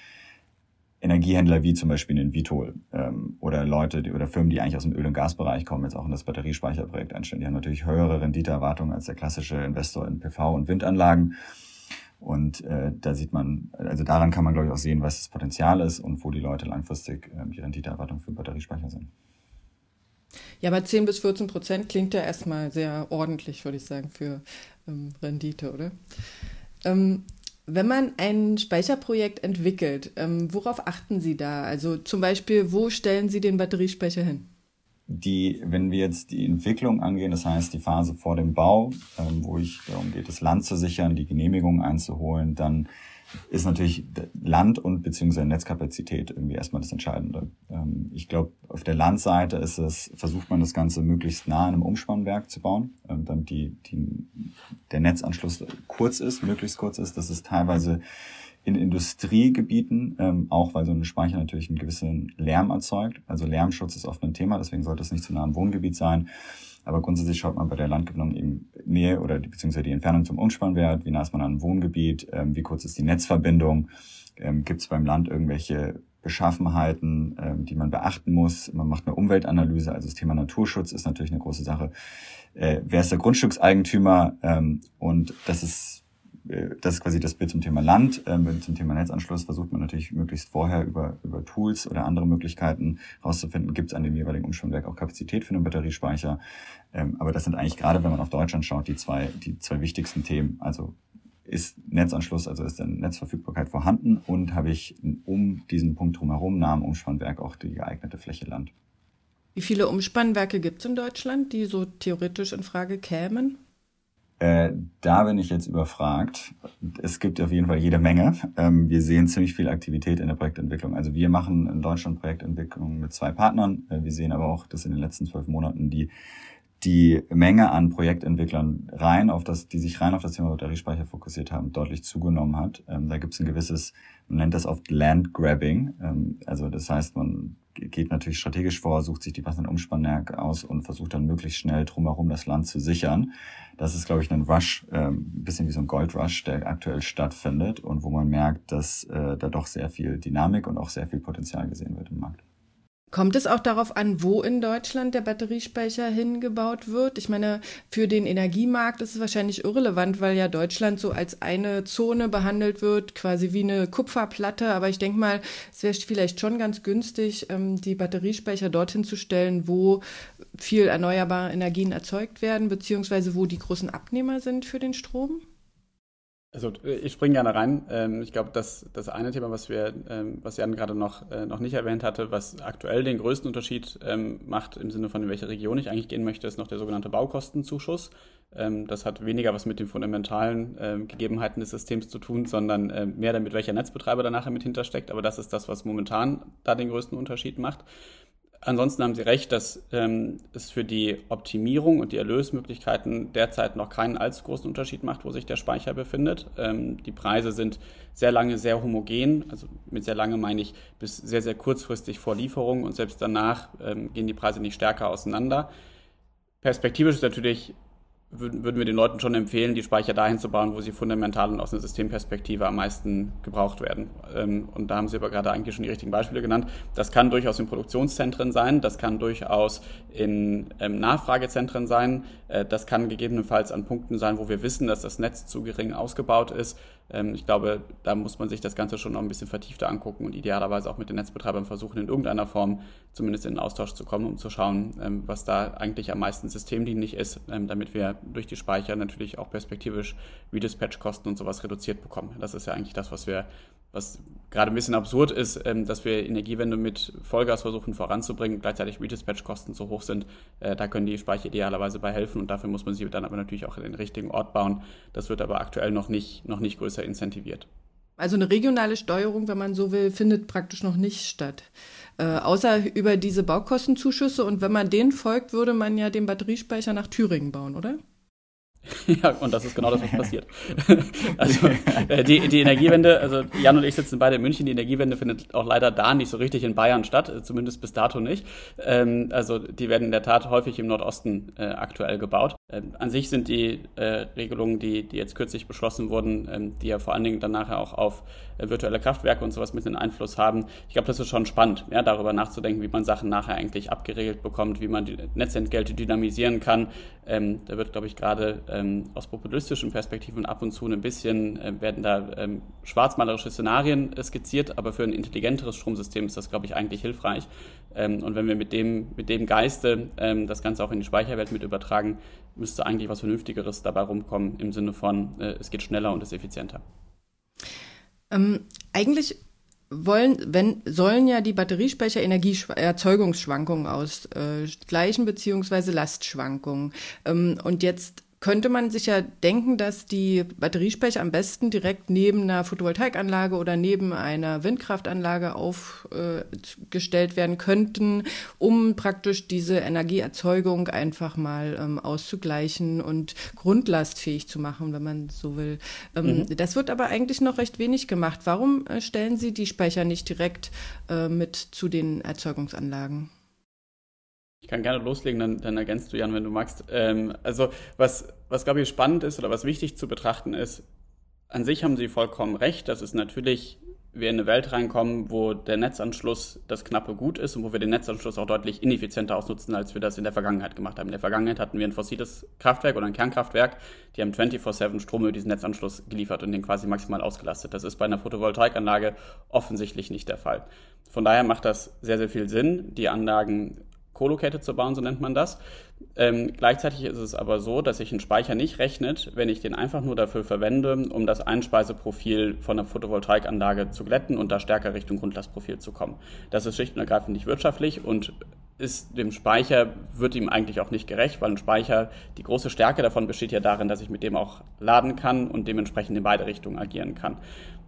Energiehändler wie zum Beispiel in Vitol ähm, oder Leute die, oder Firmen, die eigentlich aus dem Öl- und Gasbereich kommen, jetzt auch in das Batteriespeicherprojekt einstellen, die haben natürlich höhere Renditeerwartungen als der klassische Investor in PV- und Windanlagen. Und äh, da sieht man, also daran kann man, glaube ich, auch sehen, was das Potenzial ist und wo die Leute langfristig äh, die Renditeerwartung für Batteriespeicher sind. Ja, aber 10 bis 14 Prozent klingt ja erstmal sehr ordentlich, würde ich sagen, für ähm, Rendite, oder? Ähm, wenn man ein Speicherprojekt entwickelt, ähm, worauf achten Sie da? Also zum Beispiel, wo stellen Sie den Batteriespeicher hin? Die, wenn wir jetzt die Entwicklung angehen, das heißt die Phase vor dem Bau, ähm, wo ich darum geht, das Land zu sichern, die Genehmigung einzuholen, dann ist natürlich Land und beziehungsweise Netzkapazität irgendwie erstmal das Entscheidende. Ähm, ich glaube, auf der Landseite ist es, versucht man das Ganze möglichst nah an einem Umspannwerk zu bauen, ähm, damit die, die, der Netzanschluss kurz ist, möglichst kurz ist. Das ist teilweise in Industriegebieten, ähm, auch weil so ein Speicher natürlich einen gewissen Lärm erzeugt. Also Lärmschutz ist oft ein Thema, deswegen sollte es nicht zu nah am Wohngebiet sein. Aber grundsätzlich schaut man bei der Landgewinnung eben Nähe oder die, beziehungsweise die Entfernung zum Umspannwert, wie nah ist man an einem Wohngebiet, ähm, wie kurz ist die Netzverbindung, ähm, gibt es beim Land irgendwelche Beschaffenheiten, ähm, die man beachten muss. Man macht eine Umweltanalyse, also das Thema Naturschutz ist natürlich eine große Sache. Äh, wer ist der Grundstückseigentümer? Ähm, und das ist das ist quasi das Bild zum Thema Land. Ähm, zum Thema Netzanschluss versucht man natürlich möglichst vorher über, über Tools oder andere Möglichkeiten herauszufinden, gibt es an dem jeweiligen Umspannwerk auch Kapazität für einen Batteriespeicher. Ähm, aber das sind eigentlich gerade, wenn man auf Deutschland schaut, die zwei, die zwei wichtigsten Themen. Also ist Netzanschluss, also ist eine Netzverfügbarkeit vorhanden und habe ich um diesen Punkt drumherum, nah am Umspannwerk, auch die geeignete Fläche Land. Wie viele Umspannwerke gibt es in Deutschland, die so theoretisch in Frage kämen? Äh, da bin ich jetzt überfragt. Es gibt auf jeden Fall jede Menge. Ähm, wir sehen ziemlich viel Aktivität in der Projektentwicklung. Also wir machen in Deutschland Projektentwicklung mit zwei Partnern. Äh, wir sehen aber auch, dass in den letzten zwölf Monaten die die Menge an Projektentwicklern rein auf das, die sich rein auf das Thema Batteriespeicher fokussiert haben, deutlich zugenommen hat. Ähm, da gibt es ein gewisses, man nennt das oft Landgrabbing. Ähm, also das heißt, man geht natürlich strategisch vor, sucht sich die passenden Umspannwerke aus und versucht dann möglichst schnell drumherum das Land zu sichern. Das ist, glaube ich, ein Rush, ähm, ein bisschen wie so ein Goldrush, der aktuell stattfindet und wo man merkt, dass äh, da doch sehr viel Dynamik und auch sehr viel Potenzial gesehen wird im Markt. Kommt es auch darauf an, wo in Deutschland der Batteriespeicher hingebaut wird? Ich meine, für den Energiemarkt ist es wahrscheinlich irrelevant, weil ja Deutschland so als eine Zone behandelt wird, quasi wie eine Kupferplatte. Aber ich denke mal, es wäre vielleicht schon ganz günstig, ähm, die Batteriespeicher dorthin zu stellen, wo viel erneuerbare Energien erzeugt werden, beziehungsweise wo die großen Abnehmer sind für den Strom. Also ich springe gerne rein. Ähm, ich glaube, das, das eine Thema, was wir, ähm, was Jan gerade noch, äh, noch nicht erwähnt hatte, was aktuell den größten Unterschied ähm, macht im Sinne von in welche Region ich eigentlich gehen möchte, ist noch der sogenannte Baukostenzuschuss. Das hat weniger was mit den fundamentalen Gegebenheiten des Systems zu tun, sondern mehr damit, welcher Netzbetreiber da nachher mit hintersteckt. Aber das ist das, was momentan da den größten Unterschied macht. Ansonsten haben Sie recht, dass ähm, es für die Optimierung und die Erlösmöglichkeiten derzeit noch keinen allzu großen Unterschied macht, wo sich der Speicher befindet. Ähm, die Preise sind sehr lange sehr homogen, also mit sehr lange meine ich bis sehr, sehr kurzfristig vor Lieferung und selbst danach ähm, gehen die Preise nicht stärker auseinander. Perspektivisch ist natürlich würden wir den Leuten schon empfehlen, die Speicher dahin zu bauen, wo sie fundamental und aus einer Systemperspektive am meisten gebraucht werden. Ähm, und da haben Sie aber gerade eigentlich schon die richtigen Beispiele genannt. Das kann durchaus in Produktionszentren sein, das kann durchaus in ähm, Nachfragezentren sein, äh, das kann gegebenenfalls an Punkten sein, wo wir wissen, dass das Netz zu gering ausgebaut ist. Ähm, ich glaube, da muss man sich das Ganze schon noch ein bisschen vertiefter angucken und idealerweise auch mit den Netzbetreibern versuchen, in irgendeiner Form zumindest in den Austausch zu kommen, um zu schauen, was da eigentlich am meisten systemdienlich ist, damit wir durch die Speicher natürlich auch perspektivisch Redispatch-Kosten und sowas reduziert bekommen. Das ist ja eigentlich das, was wir, was gerade ein bisschen absurd ist, ähm, dass wir Energiewende mit Vollgas versuchen voranzubringen, gleichzeitig Redispatch-Kosten so hoch sind. Äh, da können die Speicher idealerweise bei helfen und dafür muss man sie dann aber natürlich auch in den richtigen Ort bauen. Das wird aber aktuell noch nicht, noch nicht größer incentiviert. Also eine regionale Steuerung, wenn man so will, findet praktisch noch nicht statt. Äh, außer über diese Baukostenzuschüsse und wenn man denen folgt, würde man ja den Batteriespeicher nach Thüringen bauen, oder? Ja, und das ist genau das, was passiert. also äh, die, die Energiewende, also Jan und ich sitzen beide in München, die Energiewende findet auch leider da nicht so richtig in Bayern statt, äh, zumindest bis dato nicht. Ähm, also die werden in der Tat häufig im Nordosten äh, aktuell gebaut. Ähm, an sich sind die äh, Regelungen, die, die jetzt kürzlich beschlossen wurden, ähm, die ja vor allen Dingen dann nachher auch auf äh, virtuelle Kraftwerke und sowas mit einen Einfluss haben. Ich glaube, das ist schon spannend, ja, darüber nachzudenken, wie man Sachen nachher eigentlich abgeregelt bekommt, wie man die Netzentgelte dynamisieren kann. Ähm, da wird, glaube ich, gerade ähm, aus populistischen Perspektiven ab und zu ein bisschen, äh, werden da ähm, schwarzmalerische Szenarien skizziert, aber für ein intelligenteres Stromsystem ist das, glaube ich, eigentlich hilfreich. Ähm, und wenn wir mit dem, mit dem Geiste das Ganze auch in die Speicherwelt mit übertragen, müsste eigentlich was Vernünftigeres dabei rumkommen im Sinne von, äh, es geht schneller und ist effizienter. Ähm, eigentlich wollen, wenn, sollen ja die Batteriespeicher Energieerzeugungsschwankungen ausgleichen, äh, beziehungsweise Lastschwankungen. Ähm, und jetzt könnte man sich ja denken, dass die Batteriespeicher am besten direkt neben einer Photovoltaikanlage oder neben einer Windkraftanlage aufgestellt werden könnten, um praktisch diese Energieerzeugung einfach mal ähm, auszugleichen und grundlastfähig zu machen, wenn man so will. Ähm, mhm. Das wird aber eigentlich noch recht wenig gemacht. Warum äh, stellen Sie die Speicher nicht direkt äh, mit zu den Erzeugungsanlagen? Ich kann gerne loslegen, dann, dann ergänzt du, Jan, wenn du magst. Ähm, also, was, was glaube ich spannend ist oder was wichtig zu betrachten ist, an sich haben Sie vollkommen recht, dass es natürlich wir in eine Welt reinkommen, wo der Netzanschluss das knappe Gut ist und wo wir den Netzanschluss auch deutlich ineffizienter ausnutzen, als wir das in der Vergangenheit gemacht haben. In der Vergangenheit hatten wir ein fossiles Kraftwerk oder ein Kernkraftwerk, die haben 24-7 Strom über diesen Netzanschluss geliefert und den quasi maximal ausgelastet. Das ist bei einer Photovoltaikanlage offensichtlich nicht der Fall. Von daher macht das sehr, sehr viel Sinn, die Anlagen co-located zu bauen, so nennt man das. Ähm, gleichzeitig ist es aber so, dass sich ein Speicher nicht rechnet, wenn ich den einfach nur dafür verwende, um das Einspeiseprofil von der Photovoltaikanlage zu glätten und da stärker Richtung Grundlastprofil zu kommen. Das ist schlicht und ergreifend nicht wirtschaftlich und ist dem Speicher, wird ihm eigentlich auch nicht gerecht, weil ein Speicher, die große Stärke davon besteht ja darin, dass ich mit dem auch laden kann und dementsprechend in beide Richtungen agieren kann.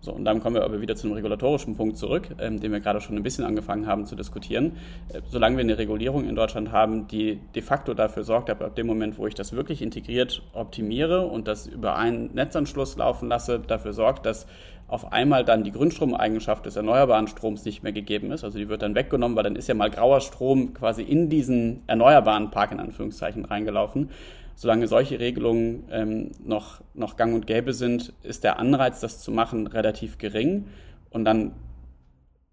So, und dann kommen wir aber wieder zu einem regulatorischen Punkt zurück, ähm, den wir gerade schon ein bisschen angefangen haben zu diskutieren. Äh, solange wir eine Regulierung in Deutschland haben, die de facto dafür sorgt, ab dem Moment, wo ich das wirklich integriert optimiere und das über einen Netzanschluss laufen lasse, dafür sorgt, dass auf einmal dann die Grundstromeigenschaft des erneuerbaren Stroms nicht mehr gegeben ist. Also die wird dann weggenommen, weil dann ist ja mal grauer Strom quasi in diesen erneuerbaren Park in Anführungszeichen reingelaufen. Solange solche Regelungen ähm, noch, noch gang und gäbe sind, ist der Anreiz, das zu machen, relativ gering. Und dann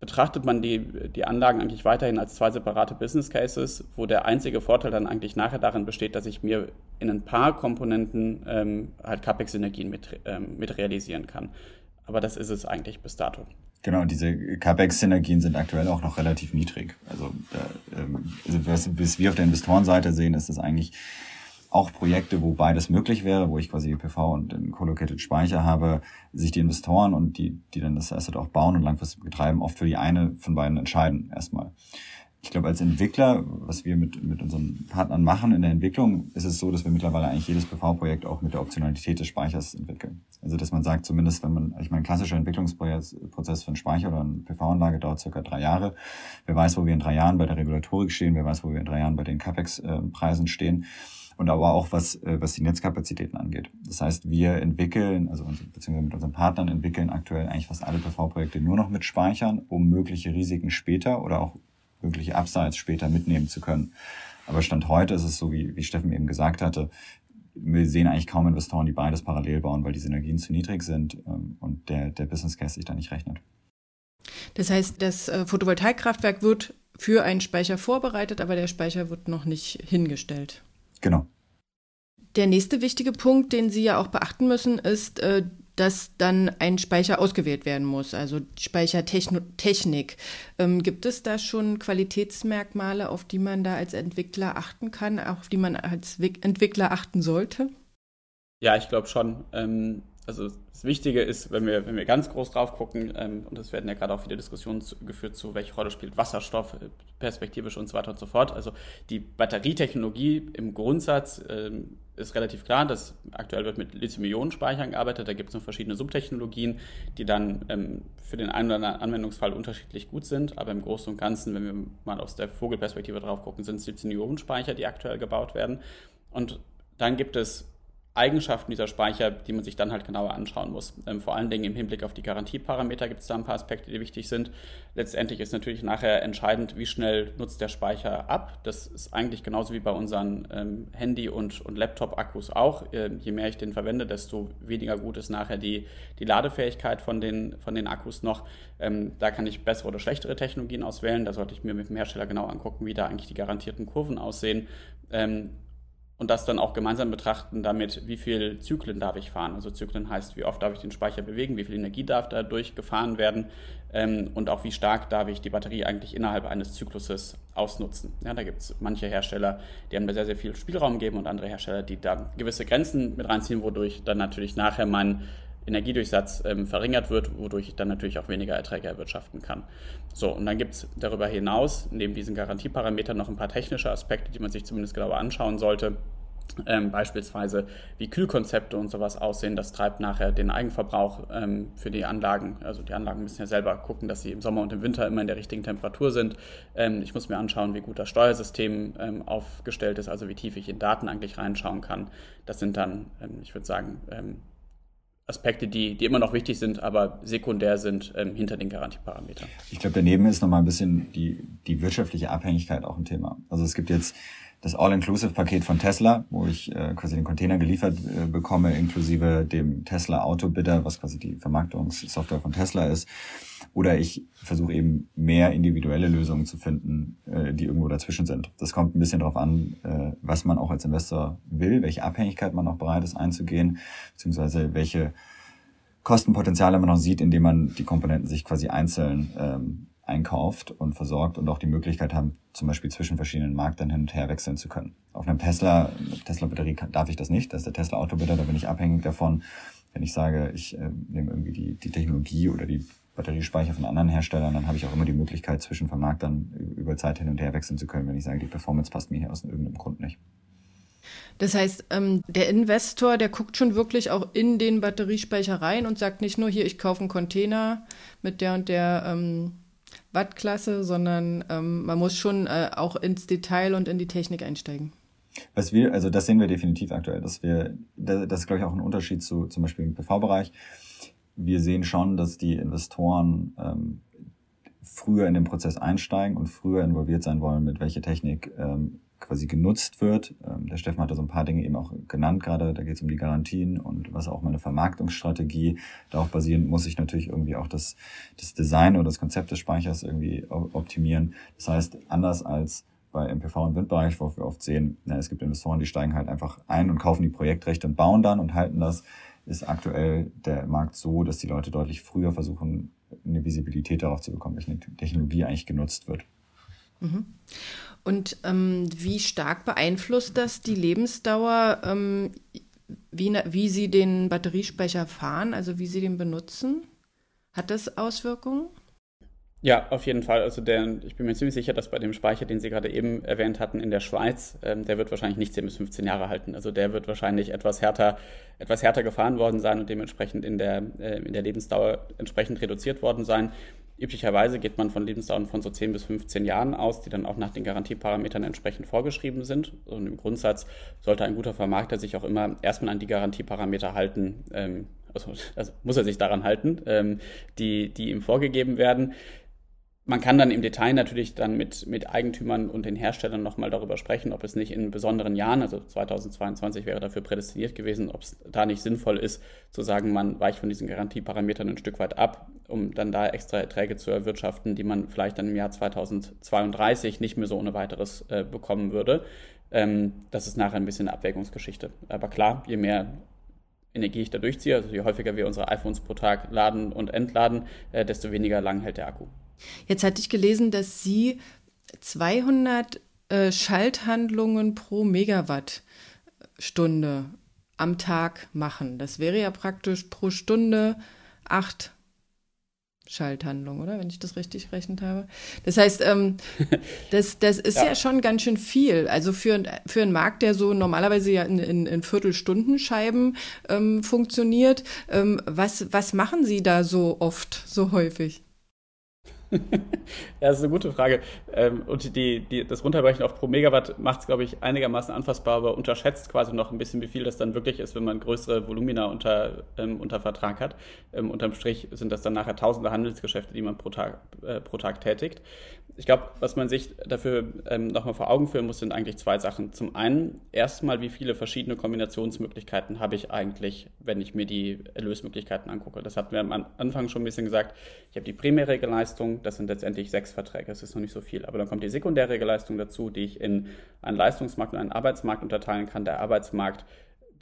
betrachtet man die, die Anlagen eigentlich weiterhin als zwei separate Business Cases, wo der einzige Vorteil dann eigentlich nachher darin besteht, dass ich mir in ein paar Komponenten ähm, halt CAPEX-Synergien mit, ähm, mit realisieren kann. Aber das ist es eigentlich bis dato. Genau, diese CAPEX-Synergien sind aktuell auch noch relativ niedrig. Also, ähm, also was, was wir auf der Investorenseite sehen, ist das eigentlich auch Projekte, wo beides möglich wäre, wo ich quasi PV und einen Collocated Speicher habe, sich die Investoren und die, die dann das Asset auch bauen und langfristig betreiben, oft für die eine von beiden entscheiden erstmal ich glaube, als Entwickler, was wir mit, mit unseren Partnern machen in der Entwicklung, ist es so, dass wir mittlerweile eigentlich jedes PV-Projekt auch mit der Optionalität des Speichers entwickeln. Also, dass man sagt, zumindest wenn man, ich meine, ein klassischer Entwicklungsprozess für einen Speicher oder eine PV-Anlage dauert circa drei Jahre. Wer weiß, wo wir in drei Jahren bei der Regulatorik stehen, wer weiß, wo wir in drei Jahren bei den CAPEX-Preisen stehen und aber auch was, äh, was die Netzkapazitäten angeht. Das heißt, wir entwickeln, also beziehungsweise mit unseren Partnern entwickeln aktuell eigentlich fast alle PV-Projekte nur noch mit Speichern, um mögliche Risiken später oder auch mögliche Upsides später mitnehmen zu können. Aber Stand heute ist es so, wie, wie Steffen eben gesagt hatte, wir sehen eigentlich kaum Investoren, die beides parallel bauen, weil die Synergien zu niedrig sind ähm, und der, der Business Case sich da nicht rechnet. Das heißt, das äh, Photovoltaikkraftwerk wird für einen Speicher vorbereitet, aber der Speicher wird noch nicht hingestellt. Genau. Der nächste wichtige Punkt, den Sie ja auch beachten müssen, ist äh, dass dann ein Speicher ausgewählt werden muss, also Speichertechnik. Ähm, gibt es da schon Qualitätsmerkmale, auf die man da als Entwickler achten kann, auf die man als Entwickler achten sollte? Ja, ich glaube schon. Ähm, Also das Wichtige ist, wenn wir, wenn wir ganz groß drauf gucken, ähm, und es werden ja gerade auch viele Diskussionen zu, geführt zu, welche Rolle spielt Wasserstoff äh, perspektivisch und so weiter und so fort. Also die Batterietechnologie im Grundsatz ähm, ist relativ klar, dass aktuell wird mit Lithium-Ionen-Speichern gearbeitet. Da gibt es noch verschiedene Subtechnologien, die dann ähm, für den einen oder anderen Anwendungsfall unterschiedlich gut sind. Aber im Großen und Ganzen, wenn wir mal aus der Vogelperspektive drauf gucken, sind es Lithium-Ionen-Speicher, die aktuell gebaut werden. Und dann gibt es Eigenschaften dieser Speicher, die man sich dann halt genauer anschauen muss. Ähm, vor allen Dingen im Hinblick auf die Garantieparameter gibt es da ein paar Aspekte, die wichtig sind. Letztendlich ist natürlich nachher entscheidend, wie schnell nutzt der Speicher ab. Das ist eigentlich genauso wie bei unseren ähm, Handy- und, und Laptop-Akkus auch. Ähm, je mehr ich den verwende, desto weniger gut ist nachher die, die Ladefähigkeit von den, von den Akkus noch. Ähm, da kann ich bessere oder schlechtere Technologien auswählen. Da sollte ich mir mit dem Hersteller genau angucken, wie da eigentlich die garantierten Kurven aussehen. Und das dann auch gemeinsam betrachten damit, wie viel Zyklen darf ich fahren. Also Zyklen heißt, wie oft darf ich den Speicher bewegen, wie viel Energie darf dadurch gefahren werden ähm, und auch wie stark darf ich die Batterie eigentlich innerhalb eines Zykluses ausnutzen. Ja, da gibt es manche Hersteller, die haben da sehr, sehr viel Spielraum geben und andere Hersteller, die da gewisse Grenzen mit reinziehen, wodurch dann natürlich nachher mein Energiedurchsatz ähm, verringert wird, wodurch ich dann natürlich auch weniger Erträge erwirtschaften kann. So, und dann gibt es darüber hinaus, neben diesen Garantieparametern, noch ein paar technische Aspekte, die man sich zumindest genauer anschauen sollte. Ähm, beispielsweise wie Kühlkonzepte und sowas aussehen. Das treibt nachher den Eigenverbrauch ähm, für die Anlagen. Also die Anlagen müssen ja selber gucken, dass sie im Sommer und im Winter immer in der richtigen Temperatur sind. Ähm, ich muss mir anschauen, wie gut das Steuersystem ähm, aufgestellt ist, also wie tief ich in Daten eigentlich reinschauen kann. Das sind dann, ähm, ich würde sagen, ähm, Aspekte, die, die immer noch wichtig sind, aber sekundär sind ähm, hinter den Garantieparametern. Ich glaube, daneben ist nochmal ein bisschen die, die wirtschaftliche Abhängigkeit auch ein Thema. Also es gibt jetzt das All-Inclusive-Paket von Tesla, wo ich äh, quasi den Container geliefert äh, bekomme, inklusive dem Tesla Autobidder, was quasi die Vermarktungssoftware von Tesla ist. Oder ich versuche eben mehr individuelle Lösungen zu finden, äh, die irgendwo dazwischen sind. Das kommt ein bisschen darauf an, äh, was man auch als Investor will, welche Abhängigkeit man auch bereit ist einzugehen, beziehungsweise welche Kostenpotenziale man auch sieht, indem man die Komponenten sich quasi einzeln ähm, einkauft und versorgt und auch die Möglichkeit haben, zum Beispiel zwischen verschiedenen Marktern hin und her wechseln zu können. Auf einem Tesla, Tesla-Batterie darf ich das nicht. Das ist der Tesla Autobidder, da bin ich abhängig davon. Wenn ich sage, ich äh, nehme irgendwie die, die Technologie oder die Batteriespeicher von anderen Herstellern, dann habe ich auch immer die Möglichkeit, zwischen Vermarktern über Zeit hin und her wechseln zu können, wenn ich sage, die Performance passt mir hier aus irgendeinem Grund nicht. Das heißt, ähm, der Investor, der guckt schon wirklich auch in den Batteriespeicher rein und sagt nicht nur hier, ich kaufe einen Container mit der und der ähm, Wattklasse, sondern ähm, man muss schon äh, auch ins Detail und in die Technik einsteigen. Was wir, also das sehen wir definitiv aktuell, dass wir, das ist glaube ich auch ein Unterschied zu zum Beispiel im PV-Bereich. Wir sehen schon, dass die Investoren ähm, früher in den Prozess einsteigen und früher involviert sein wollen, mit welcher Technik ähm, quasi genutzt wird. Ähm, der Steffen hat da so ein paar Dinge eben auch genannt gerade. Da geht es um die Garantien und was auch meine Vermarktungsstrategie. Darauf basierend muss ich natürlich irgendwie auch das, das Design oder das Konzept des Speichers irgendwie optimieren. Das heißt, anders als bei MPV und Windbereich, wo wir oft sehen, na, es gibt Investoren, die steigen halt einfach ein und kaufen die Projektrechte und bauen dann und halten das, ist aktuell der Markt so, dass die Leute deutlich früher versuchen, eine Visibilität darauf zu bekommen, welche Technologie eigentlich genutzt wird. Mhm. Und ähm, wie stark beeinflusst das die Lebensdauer, ähm, wie, wie Sie den Batteriespeicher fahren, also wie Sie den benutzen? Hat das Auswirkungen? Ja, auf jeden Fall. Also der, ich bin mir ziemlich sicher, dass bei dem Speicher, den Sie gerade eben erwähnt hatten in der Schweiz, ähm, der wird wahrscheinlich nicht 10 bis 15 Jahre halten. Also der wird wahrscheinlich etwas härter, etwas härter gefahren worden sein und dementsprechend in der, äh, in der Lebensdauer entsprechend reduziert worden sein. Üblicherweise geht man von Lebensdauern von so 10 bis 15 Jahren aus, die dann auch nach den Garantieparametern entsprechend vorgeschrieben sind. Und im Grundsatz sollte ein guter Vermarkter sich auch immer erstmal an die Garantieparameter halten, ähm, also, also, muss er sich daran halten, ähm, die, die ihm vorgegeben werden. Man kann dann im Detail natürlich dann mit, mit Eigentümern und den Herstellern nochmal darüber sprechen, ob es nicht in besonderen Jahren, also 2022 wäre dafür prädestiniert gewesen, ob es da nicht sinnvoll ist, zu sagen, man weicht von diesen Garantieparametern ein Stück weit ab, um dann da extra Erträge zu erwirtschaften, die man vielleicht dann im Jahr 2032 nicht mehr so ohne weiteres äh, bekommen würde. Ähm, das ist nachher ein bisschen eine Abwägungsgeschichte. Aber klar, je mehr Energie ich da durchziehe, also je häufiger wir unsere iPhones pro Tag laden und entladen, äh, desto weniger lang hält der Akku. Jetzt hatte ich gelesen, dass Sie 200 äh, Schalthandlungen pro Megawattstunde am Tag machen. Das wäre ja praktisch pro Stunde acht Schalthandlungen, oder? Wenn ich das richtig gerechnet habe. Das heißt, ähm, das, das ist ja. ja. schon ganz schön viel. Also für, für einen Markt, der so normalerweise ja in, in, in Viertelstundenscheiben ähm, funktioniert, ähm, was, was machen Sie da so oft, so häufig? ja, das ist eine gute Frage. Ähm, und die, die, das Runterbrechen auf pro Megawatt macht es, glaube ich, einigermaßen anfassbar, aber unterschätzt quasi noch ein bisschen, wie viel das dann wirklich ist, wenn man größere Volumina unter, ähm, unter Vertrag hat. Ähm, unterm Strich sind das dann nachher tausende Handelsgeschäfte, die man pro Tag, äh, pro Tag tätigt. Ich glaube, was man sich dafür ähm, nochmal vor Augen führen muss, sind eigentlich zwei Sachen. Zum einen erstmal, wie viele verschiedene Kombinationsmöglichkeiten habe ich eigentlich, wenn ich mir die Erlösmöglichkeiten angucke. Das hatten wir am Anfang schon ein bisschen gesagt. Ich habe die primäre Leistung, das sind letztendlich sechs Verträge, das ist noch nicht so viel. Aber dann kommt die sekundäre Leistung dazu, die ich in einen Leistungsmarkt und einen Arbeitsmarkt unterteilen kann. Der Arbeitsmarkt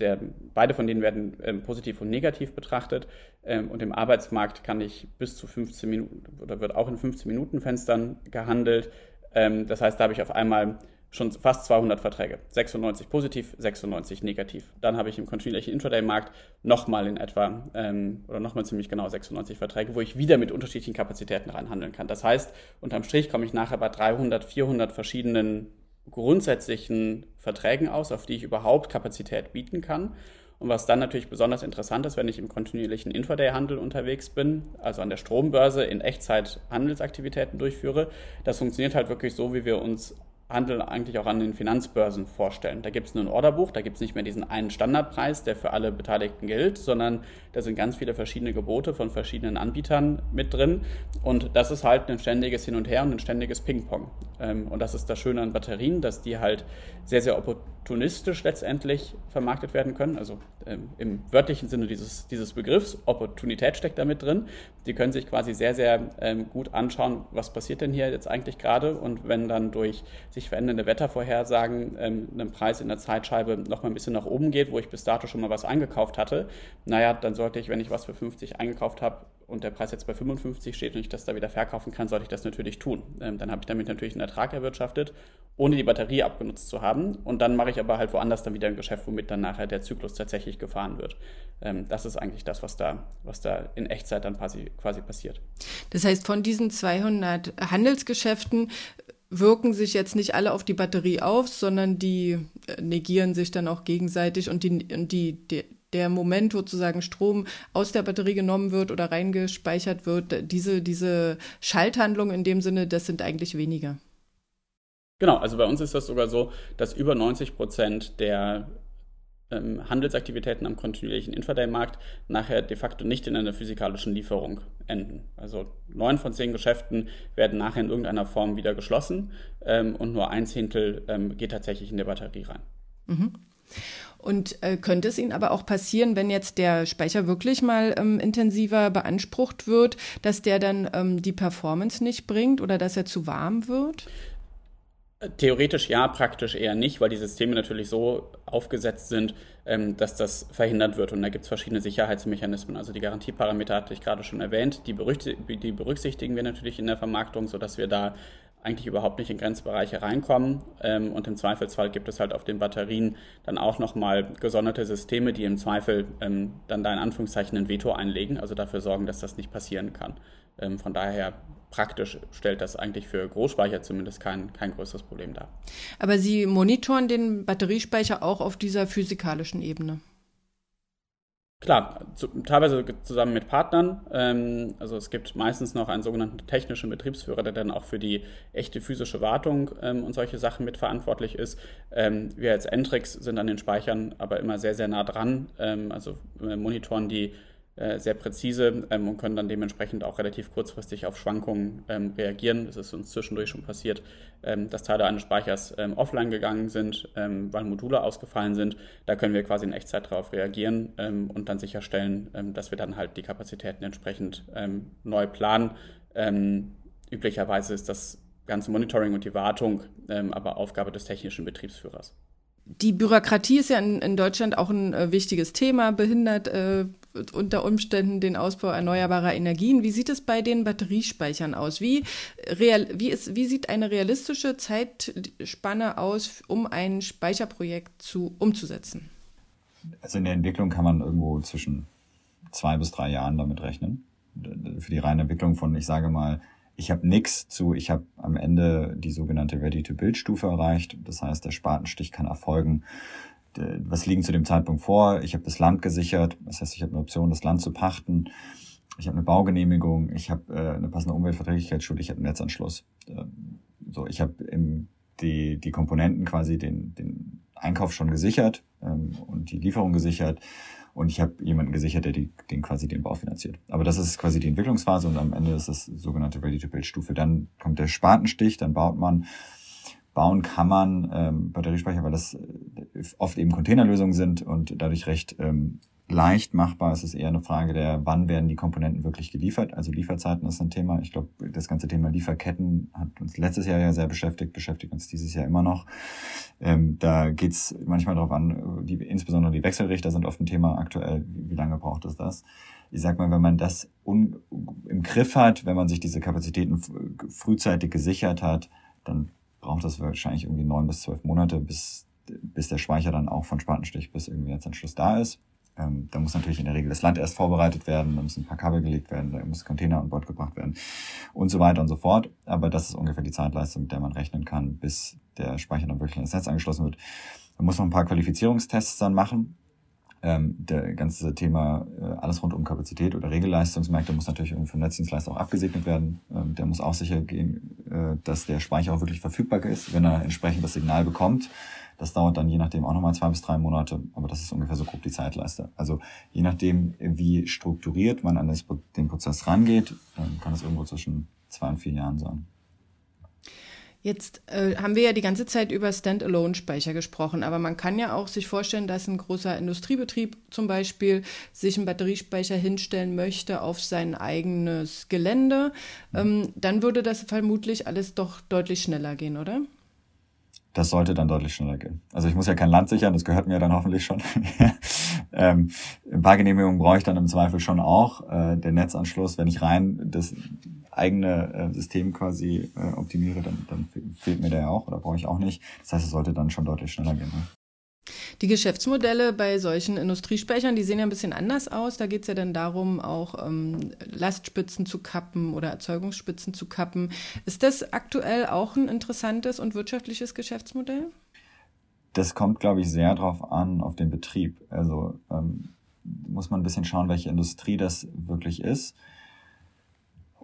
der, beide von denen werden ähm, positiv und negativ betrachtet. Ähm, und im Arbeitsmarkt kann ich bis zu 15 Minuten oder wird auch in 15 Minuten Fenstern gehandelt. Ähm, das heißt, da habe ich auf einmal schon fast 200 Verträge. 96 positiv, 96 negativ. Dann habe ich im kontinuierlichen Intraday-Markt nochmal in etwa ähm, oder nochmal ziemlich genau 96 Verträge, wo ich wieder mit unterschiedlichen Kapazitäten reinhandeln kann. Das heißt, unterm Strich komme ich nachher bei 300, 400 verschiedenen grundsätzlichen Verträgen aus, auf die ich überhaupt Kapazität bieten kann. Und was dann natürlich besonders interessant ist, wenn ich im kontinuierlichen Intraday-Handel unterwegs bin, also an der Strombörse in Echtzeit Handelsaktivitäten durchführe, das funktioniert halt wirklich so, wie wir uns Handel eigentlich auch an den Finanzbörsen vorstellen. Da gibt es ein Orderbuch, da gibt es nicht mehr diesen einen Standardpreis, der für alle Beteiligten gilt, sondern da sind ganz viele verschiedene Gebote von verschiedenen Anbietern mit drin. Und das ist halt ein ständiges Hin und Her und ein ständiges Ping-Pong. Ähm, und das ist das Schöne an Batterien, dass die halt sehr, sehr opportunistisch letztendlich vermarktet werden können. Also ähm, im wörtlichen Sinne dieses, dieses Begriffs, Opportunität steckt damit drin. Die können sich quasi sehr, sehr ähm, gut anschauen, was passiert denn hier jetzt eigentlich gerade. Und wenn dann durch sich verändernde Wettervorhersagen ähm, ein Preis in der Zeitscheibe noch mal ein bisschen nach oben geht, wo ich bis dato schon mal was eingekauft hatte, naja, dann sollte ich, wenn ich was für 50 eingekauft habe, und der Preis jetzt bei 55 steht und ich das da wieder verkaufen kann, sollte ich das natürlich tun. Ähm, dann habe ich damit natürlich einen Ertrag erwirtschaftet, ohne die Batterie abgenutzt zu haben. Und dann mache ich aber halt woanders dann wieder ein Geschäft, womit dann nachher der Zyklus tatsächlich gefahren wird. Ähm, das ist eigentlich das, was da, was da in Echtzeit dann quasi, quasi passiert. Das heißt, von diesen 200 Handelsgeschäften wirken sich jetzt nicht alle auf die Batterie auf, sondern die äh, negieren sich dann auch gegenseitig und die, die, die der Moment, wo sozusagen Strom aus der Batterie genommen wird oder reingespeichert wird, diese, diese Schalthandlung in dem Sinne, das sind eigentlich weniger. Genau, also bei uns ist das sogar so, dass über 90 Prozent der ähm, Handelsaktivitäten am kontinuierlichen Intraday-Markt nachher de facto nicht in einer physikalischen Lieferung enden. Also neun von zehn Geschäften werden nachher in irgendeiner Form wieder geschlossen ähm, und nur ein Zehntel ähm, geht tatsächlich in die Batterie rein. Mhm. Und äh, könnte es Ihnen aber auch passieren, wenn jetzt der Speicher wirklich mal ähm, intensiver beansprucht wird, dass der dann ähm, die Performance nicht bringt oder dass er zu warm wird? Theoretisch ja, praktisch eher nicht, weil die Systeme natürlich so aufgesetzt sind, ähm, dass das verhindert wird. Und da gibt es verschiedene Sicherheitsmechanismen. Also die Garantieparameter hatte ich gerade schon erwähnt. Die, berücksichtigen wir natürlich in der Vermarktung, sodass wir da eigentlich überhaupt nicht in Grenzbereiche reinkommen. Ähm, und im Zweifelsfall gibt es halt auf den Batterien dann auch nochmal gesonderte Systeme, die im Zweifel ähm, dann da in Anführungszeichen ein Veto einlegen, also dafür sorgen, dass das nicht passieren kann. Von daher praktisch stellt das eigentlich für Großspeicher zumindest kein, kein größeres Problem dar. Aber Sie monitoren den Batteriespeicher auch auf dieser physikalischen Ebene? Klar, zu, teilweise zusammen mit Partnern. Ähm, also es gibt meistens noch einen sogenannten technischen Betriebsführer, der dann auch für die echte physische Wartung ähm, und solche Sachen mitverantwortlich ist. Ähm, wir als Entrix sind an den Speichern aber immer sehr, sehr nah dran. Ähm, also äh, monitoren die sehr präzise ähm, und können dann dementsprechend auch relativ kurzfristig auf Schwankungen ähm, reagieren. Es ist uns zwischendurch schon passiert, ähm, dass Teile eines Speichers ähm, offline gegangen sind, ähm, weil Module ausgefallen sind. Da können wir quasi in Echtzeit darauf reagieren ähm, und dann sicherstellen, dass wir dann halt die Kapazitäten entsprechend neu planen. üblicherweise ist das ganze Monitoring und die Wartung aber Aufgabe des technischen Betriebsführers. Die Bürokratie ist ja in, in Deutschland auch ein äh, wichtiges Thema, behindert äh, unter Umständen den Ausbau erneuerbarer Energien. Wie sieht es bei den Batteriespeichern aus? Wie, real, wie, ist, wie sieht eine realistische Zeitspanne aus, um ein Speicherprojekt zu, umzusetzen? Also in der Entwicklung kann man irgendwo zwischen zwei bis drei Jahren damit rechnen. Für die reine Entwicklung von, ich sage mal, ich habe nichts zu, ich habe am Ende die sogenannte Ready-to-Build-Stufe erreicht. Das heißt, der Spatenstich kann erfolgen. Was liegen zu dem Zeitpunkt vor? Ich habe das Land gesichert. Das heißt, ich habe eine Option, das Land zu pachten. Ich habe eine Baugenehmigung. Ich habe äh, eine passende Umweltverträglichkeitsschule. Ich habe einen Netzanschluss. Äh, so, ich habe die, die Komponenten quasi den, den Einkauf schon gesichert ähm, und die Lieferung gesichert und ich habe jemanden gesichert, der die, den quasi den Bau finanziert. Aber das ist quasi die Entwicklungsphase und am Ende ist das sogenannte Ready-to-Build-Stufe. Dann kommt der Spatenstich, dann baut man. Bauen kann man ähm, Batteriespeicher, weil das äh, oft eben Containerlösungen sind und dadurch recht ähm, leicht machbar. Es ist eher eine Frage der, wann werden die Komponenten wirklich geliefert. Also Lieferzeiten ist ein Thema. Ich glaube, das ganze Thema Lieferketten hat uns letztes Jahr ja sehr beschäftigt, beschäftigt uns dieses Jahr immer noch. Ähm, da geht's manchmal darauf an, die, insbesondere die Wechselrichter sind oft ein Thema aktuell. Wie, lange braucht es das? Ich sag mal, wenn man das im Griff hat, wenn man sich diese Kapazitäten frühzeitig gesichert hat, dann braucht das wahrscheinlich irgendwie neun bis zwölf Monate, bis, bis der Speicher dann auch von Spatenstich bis irgendwie jetzt Schluss da ist. Ähm, da muss natürlich in der Regel das Land erst vorbereitet werden, da müssen ein paar Kabel gelegt werden, da muss Container an Bord gebracht werden und so weiter und so fort. Aber das ist ungefähr die Zeitleistung, mit der man rechnen kann, bis der Speicher dann wirklich ins Netz angeschlossen wird. Da muss man ein paar Qualifizierungstests dann machen. Ähm, der ganze Thema äh, alles rund um Kapazität oder Regelleistungsmärkte muss natürlich irgendwie vom Netzdienstleister auch abgesegnet werden. Ähm, der muss auch sicher gehen, äh, dass der Speicher auch wirklich verfügbar ist, wenn er entsprechend das Signal bekommt. Das dauert dann je nachdem auch nochmal zwei bis drei Monate, aber das ist ungefähr so grob die Zeitleiste. Also je nachdem, wie strukturiert man an das, den Prozess rangeht, kann es irgendwo zwischen zwei und vier Jahren sein. Jetzt äh, haben wir ja die ganze Zeit über Standalone-Speicher gesprochen, aber man kann ja auch sich vorstellen, dass ein großer Industriebetrieb zum Beispiel sich einen Batteriespeicher hinstellen möchte auf sein eigenes Gelände. Ähm, dann würde das vermutlich alles doch deutlich schneller gehen, oder? Das sollte dann deutlich schneller gehen. Also ich muss ja kein Land sichern, das gehört mir dann hoffentlich schon. ähm, ein paar Genehmigungen brauche ich dann im Zweifel schon auch. Äh, der Netzanschluss, wenn ich rein das eigene äh, System quasi äh, optimiere, dann, dann fehlt mir der ja auch oder brauche ich auch nicht. Das heißt, es sollte dann schon deutlich schneller gehen. Ne? Die Geschäftsmodelle bei solchen Industriespeichern, die sehen ja ein bisschen anders aus. Da geht es ja dann darum, auch ähm, Lastspitzen zu kappen oder Erzeugungsspitzen zu kappen. Ist das aktuell auch ein interessantes und wirtschaftliches Geschäftsmodell? Das kommt, glaube ich, sehr darauf an, auf den Betrieb. Also ähm, muss man ein bisschen schauen, welche Industrie das wirklich ist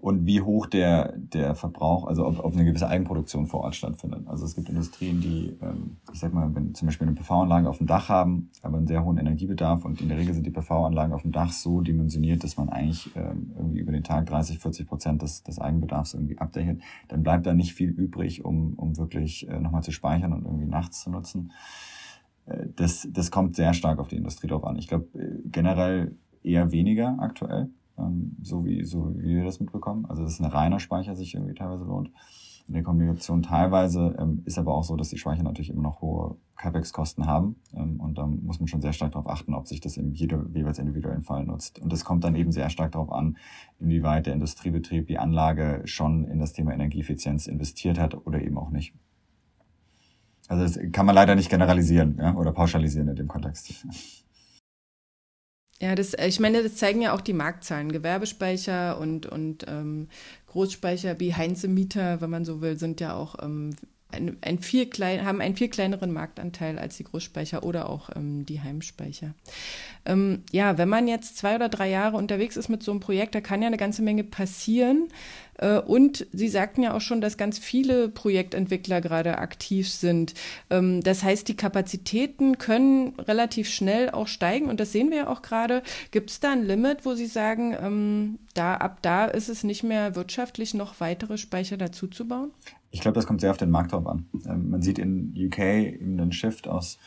und wie hoch der, der Verbrauch, also ob, ob eine gewisse Eigenproduktion vor Ort stattfindet. Also es gibt Industrien, die, ähm, ich sag mal, wenn zum Beispiel eine PV-Anlage auf dem Dach haben, aber einen sehr hohen Energiebedarf und in der Regel sind die PV-Anlagen auf dem Dach so dimensioniert, dass man eigentlich ähm, irgendwie über den Tag 30, 40 Prozent des, des Eigenbedarfs irgendwie abdeckt, dann bleibt da nicht viel übrig, um, um wirklich äh, nochmal zu speichern und irgendwie nachts zu nutzen. Äh, das, das kommt sehr stark auf die Industrie drauf an. Ich glaube äh, generell eher weniger aktuell so, wie, so wie wir das mitbekommen. Also dass ein reiner Speicher sich irgendwie teilweise lohnt. In der Kommunikation teilweise ähm, ist aber auch so, dass die Speicher natürlich immer noch hohe CapEx-Kosten haben. Ähm, und da muss man schon sehr stark darauf achten, ob sich das jedem jeweils individuellen Fall nutzt. Und das kommt dann eben sehr stark darauf an, inwieweit der Industriebetrieb die Anlage schon in das Thema Energieeffizienz investiert hat oder eben auch nicht. Also das kann man leider nicht generalisieren ja, oder pauschalisieren in dem Kontext. Ja, das, äh, ich meine, das zeigen ja auch die Marktzahlen. Gewerbespeicher und, und ähm, Großspeicher wie Heinze Mieter, wenn man so will, sind ja auch ähm, ein, ein viel klein, haben einen viel kleineren Marktanteil als die Großspeicher oder auch ähm, die Heimspeicher. Ähm, ja, wenn man jetzt zwei oder drei Jahre unterwegs ist mit so einem Projekt, da kann ja eine ganze Menge passieren. Äh, und Sie sagten ja auch schon, dass ganz viele Projektentwickler gerade aktiv sind. Ähm, das heißt, die Kapazitäten können relativ schnell auch steigen und das sehen wir ja auch gerade. Gibt es da ein Limit, wo Sie sagen, ähm, da, ab da ist es nicht mehr wirtschaftlich, noch weitere Speicher dazuzubauen? Ich glaube, das kommt sehr auf den Markt drauf an. Ähm, man sieht in UK eben den Shift aus,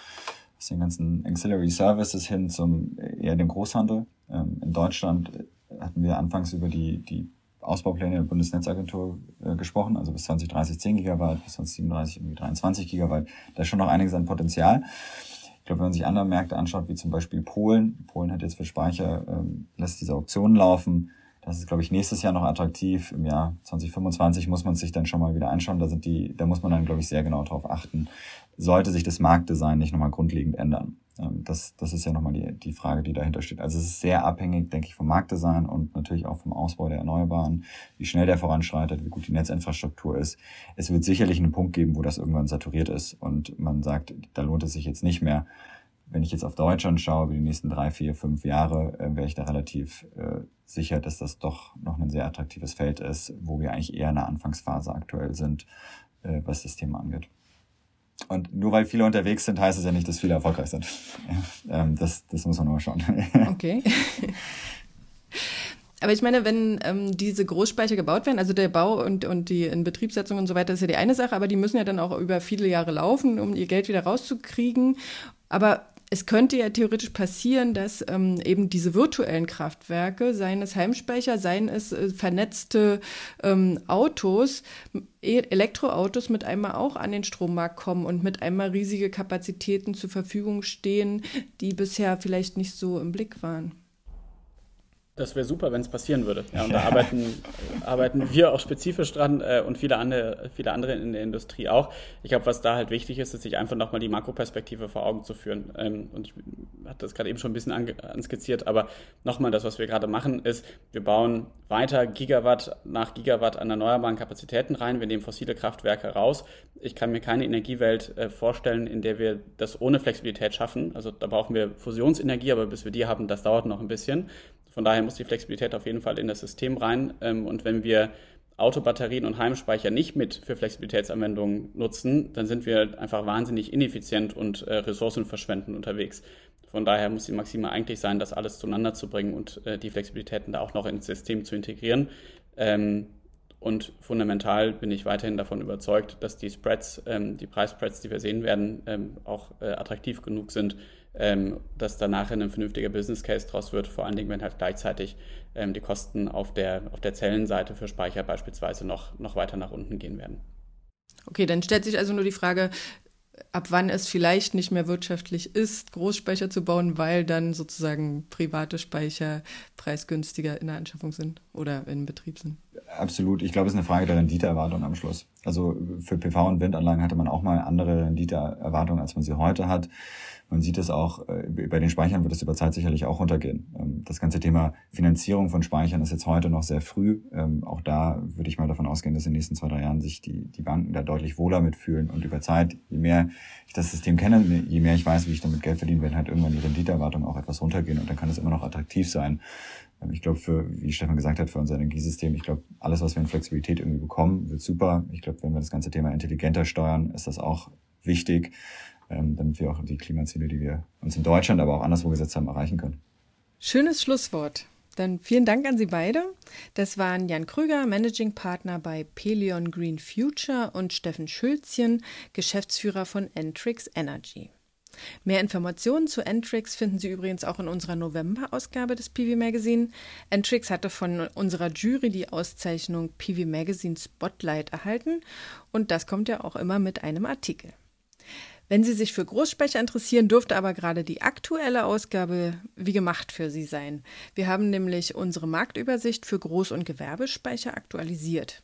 aus den ganzen Ancillary Services hin zum eher dem Großhandel. in Deutschland hatten wir anfangs über die, die Ausbaupläne der Bundesnetzagentur äh, gesprochen, also bis 2030 10 Gigabyte, bis 2037 irgendwie 23 Gigabyte. Da ist schon noch einiges an Potenzial. Ich glaube, wenn man sich andere Märkte anschaut, wie zum Beispiel Polen, Polen hat jetzt für Speicher, ähm, lässt diese Auktionen laufen. Das ist, glaube ich, nächstes Jahr noch attraktiv. Im Jahr 2025 muss man sich dann schon mal wieder anschauen. Da sind die, da muss man dann, glaube ich, sehr genau darauf achten. Sollte sich das Marktdesign nicht nochmal grundlegend ändern? Ähm, das, das ist ja nochmal die, die Frage, die dahinter steht. Also es ist sehr abhängig, denke ich, vom Marktdesign und natürlich auch vom Ausbau der Erneuerbaren, wie schnell der voranschreitet, wie gut die Netzinfrastruktur ist. Es wird sicherlich einen Punkt geben, wo das irgendwann saturiert ist und man sagt, da lohnt es sich jetzt nicht mehr. Wenn ich jetzt auf Deutschland schaue, über die nächsten drei, vier, fünf Jahre, äh, wäre ich da relativ äh, sicher, dass das doch noch ein sehr attraktives Feld ist, wo wir eigentlich eher in der Anfangsphase aktuell sind, äh, was das Thema angeht. Und nur weil viele unterwegs sind, heißt es ja nicht, dass viele erfolgreich sind. ähm, das, das muss man nur schauen. okay. Aber ich meine, wenn ähm, diese Großspeicher gebaut werden, also der Bau und, und die Inbetriebssetzung und so weiter, ist ja die eine Sache, aber die müssen ja dann auch über viele Jahre laufen, um ihr Geld wieder rauszukriegen. Aber es könnte ja theoretisch passieren, dass ähm, eben diese virtuellen Kraftwerke, seien es Heimspeicher, seien es äh, vernetzte ähm, Autos, e Elektroautos mit einmal auch an den Strommarkt kommen und mit einmal riesige Kapazitäten zur Verfügung stehen, die bisher vielleicht nicht so im Blick waren. Das wäre super, wenn es passieren würde. Ja, und da arbeiten, arbeiten wir auch spezifisch dran äh, und viele andere, viele andere in der Industrie auch. Ich glaube, was da halt wichtig ist, ist sich einfach nochmal die Makroperspektive vor Augen zu führen. Ähm, und ich hatte das gerade eben schon ein bisschen anskizziert, aber nochmal, das, was wir gerade machen, ist, wir bauen weiter Gigawatt nach Gigawatt an erneuerbaren Kapazitäten rein. Wir nehmen fossile Kraftwerke raus. Ich kann mir keine Energiewelt äh, vorstellen, in der wir das ohne Flexibilität schaffen. Also da brauchen wir Fusionsenergie, aber bis wir die haben, das dauert noch ein bisschen. Von daher muss die Flexibilität auf jeden Fall in das System rein. Ähm, und wenn wir Autobatterien und Heimspeicher nicht mit für Flexibilitätsanwendungen nutzen, dann sind wir einfach wahnsinnig ineffizient und äh, ressourcenverschwendend unterwegs. Von daher muss die Maxime eigentlich sein, das alles zueinander zu bringen und äh, die Flexibilitäten da auch noch ins System zu integrieren. Ähm, und fundamental bin ich weiterhin davon überzeugt, dass die Spreads, ähm, die Preisspreads, die wir sehen werden, ähm, auch äh, attraktiv genug sind, ähm, dass danach ein vernünftiger Business Case draus wird, vor allen Dingen, wenn halt gleichzeitig ähm, die Kosten auf der, auf der Zellenseite für Speicher beispielsweise noch, noch weiter nach unten gehen werden. Okay, dann stellt sich also nur die Frage, ab wann es vielleicht nicht mehr wirtschaftlich ist, Großspeicher zu bauen, weil dann sozusagen private Speicher preisgünstiger in der Anschaffung sind oder in Betrieb sind. Absolut. Ich glaube, es ist eine Frage der Renditeerwartung am Schluss. Also für PV- und Windanlagen hatte man auch mal andere Renditeerwartungen, als man sie heute hat. Man sieht es auch, äh, bei den Speichern wird es über Zeit sicherlich auch runtergehen. Ähm, das ganze Thema Finanzierung von Speichern ist jetzt heute noch sehr früh. Ähm, auch da würde ich mal davon ausgehen, dass in den nächsten zwei, drei Jahren sich die, die Banken da deutlich wohler mitfühlen. Und über Zeit, je mehr ich das System kenne, je mehr ich weiß, wie ich damit Geld verdiene, werden halt irgendwann die Renditeerwartungen auch etwas runtergehen und dann kann es immer noch attraktiv sein. Ähm, ich glaube, für, wie Stefan gesagt hat, für unser Energiesystem, ich glaube, alles, was wir in Flexibilität irgendwie bekommen, wird super. Ich glaube, wenn wir das ganze Thema intelligenter steuern, ist das auch wichtig ähm, damit wir auch die Klimaziele, die wir uns in Deutschland, aber auch anderswo gesetzt haben, erreichen können. Schönes Schlusswort. Dann vielen Dank an Sie beide. Das waren Jan Krüger, Managing Partner bei Pelion Green Future und Steffen Schülzchen, Geschäftsführer von Entrix Energy. Mehr Informationen zu Entrix finden Sie übrigens auch in unserer November-Ausgabe des PV Magazine. Entrix hatte von unserer Jury die Auszeichnung PV Magazine Spotlight erhalten und das kommt ja auch immer mit einem Artikel. Wenn Sie sich für Großspeicher interessieren, dürfte aber gerade die aktuelle Ausgabe wie gemacht für Sie sein. Wir haben nämlich unsere Marktübersicht für Groß- und Gewerbespeicher aktualisiert.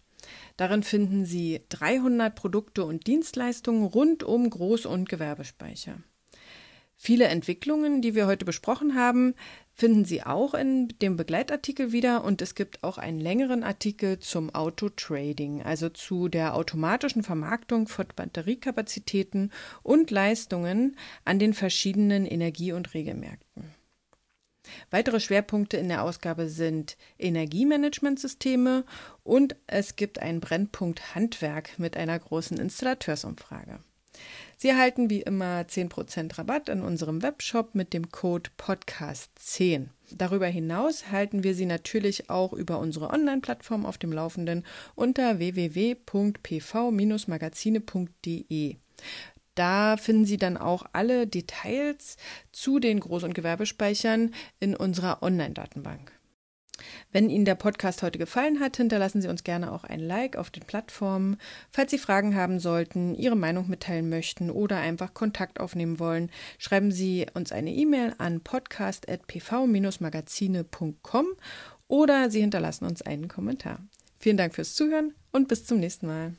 Darin finden Sie 300 Produkte und Dienstleistungen rund um Groß- und Gewerbespeicher. Viele Entwicklungen, die wir heute besprochen haben, finden Sie auch in dem Begleitartikel wieder und es gibt auch einen längeren Artikel zum Autotrading, also zu der automatischen Vermarktung von Batteriekapazitäten und Leistungen an den verschiedenen Energie- und Regelmärkten. Weitere Schwerpunkte in der Ausgabe sind Energiemanagementsysteme und es gibt einen Brennpunkt Handwerk mit einer großen Installateursumfrage. Sie erhalten wie immer 10% Rabatt in unserem Webshop mit dem Code Podcast10. Darüber hinaus halten wir Sie natürlich auch über unsere Online-Plattform auf dem Laufenden unter www.pv-magazine.de. Da finden Sie dann auch alle Details zu den Groß- und Gewerbespeichern in unserer Online-Datenbank. Wenn Ihnen der Podcast heute gefallen hat, hinterlassen Sie uns gerne auch ein Like auf den Plattformen. Falls Sie Fragen haben sollten, Ihre Meinung mitteilen möchten oder einfach Kontakt aufnehmen wollen, schreiben Sie uns eine E-Mail an podcast.pv-magazine.com oder Sie hinterlassen uns einen Kommentar. Vielen Dank fürs Zuhören und bis zum nächsten Mal.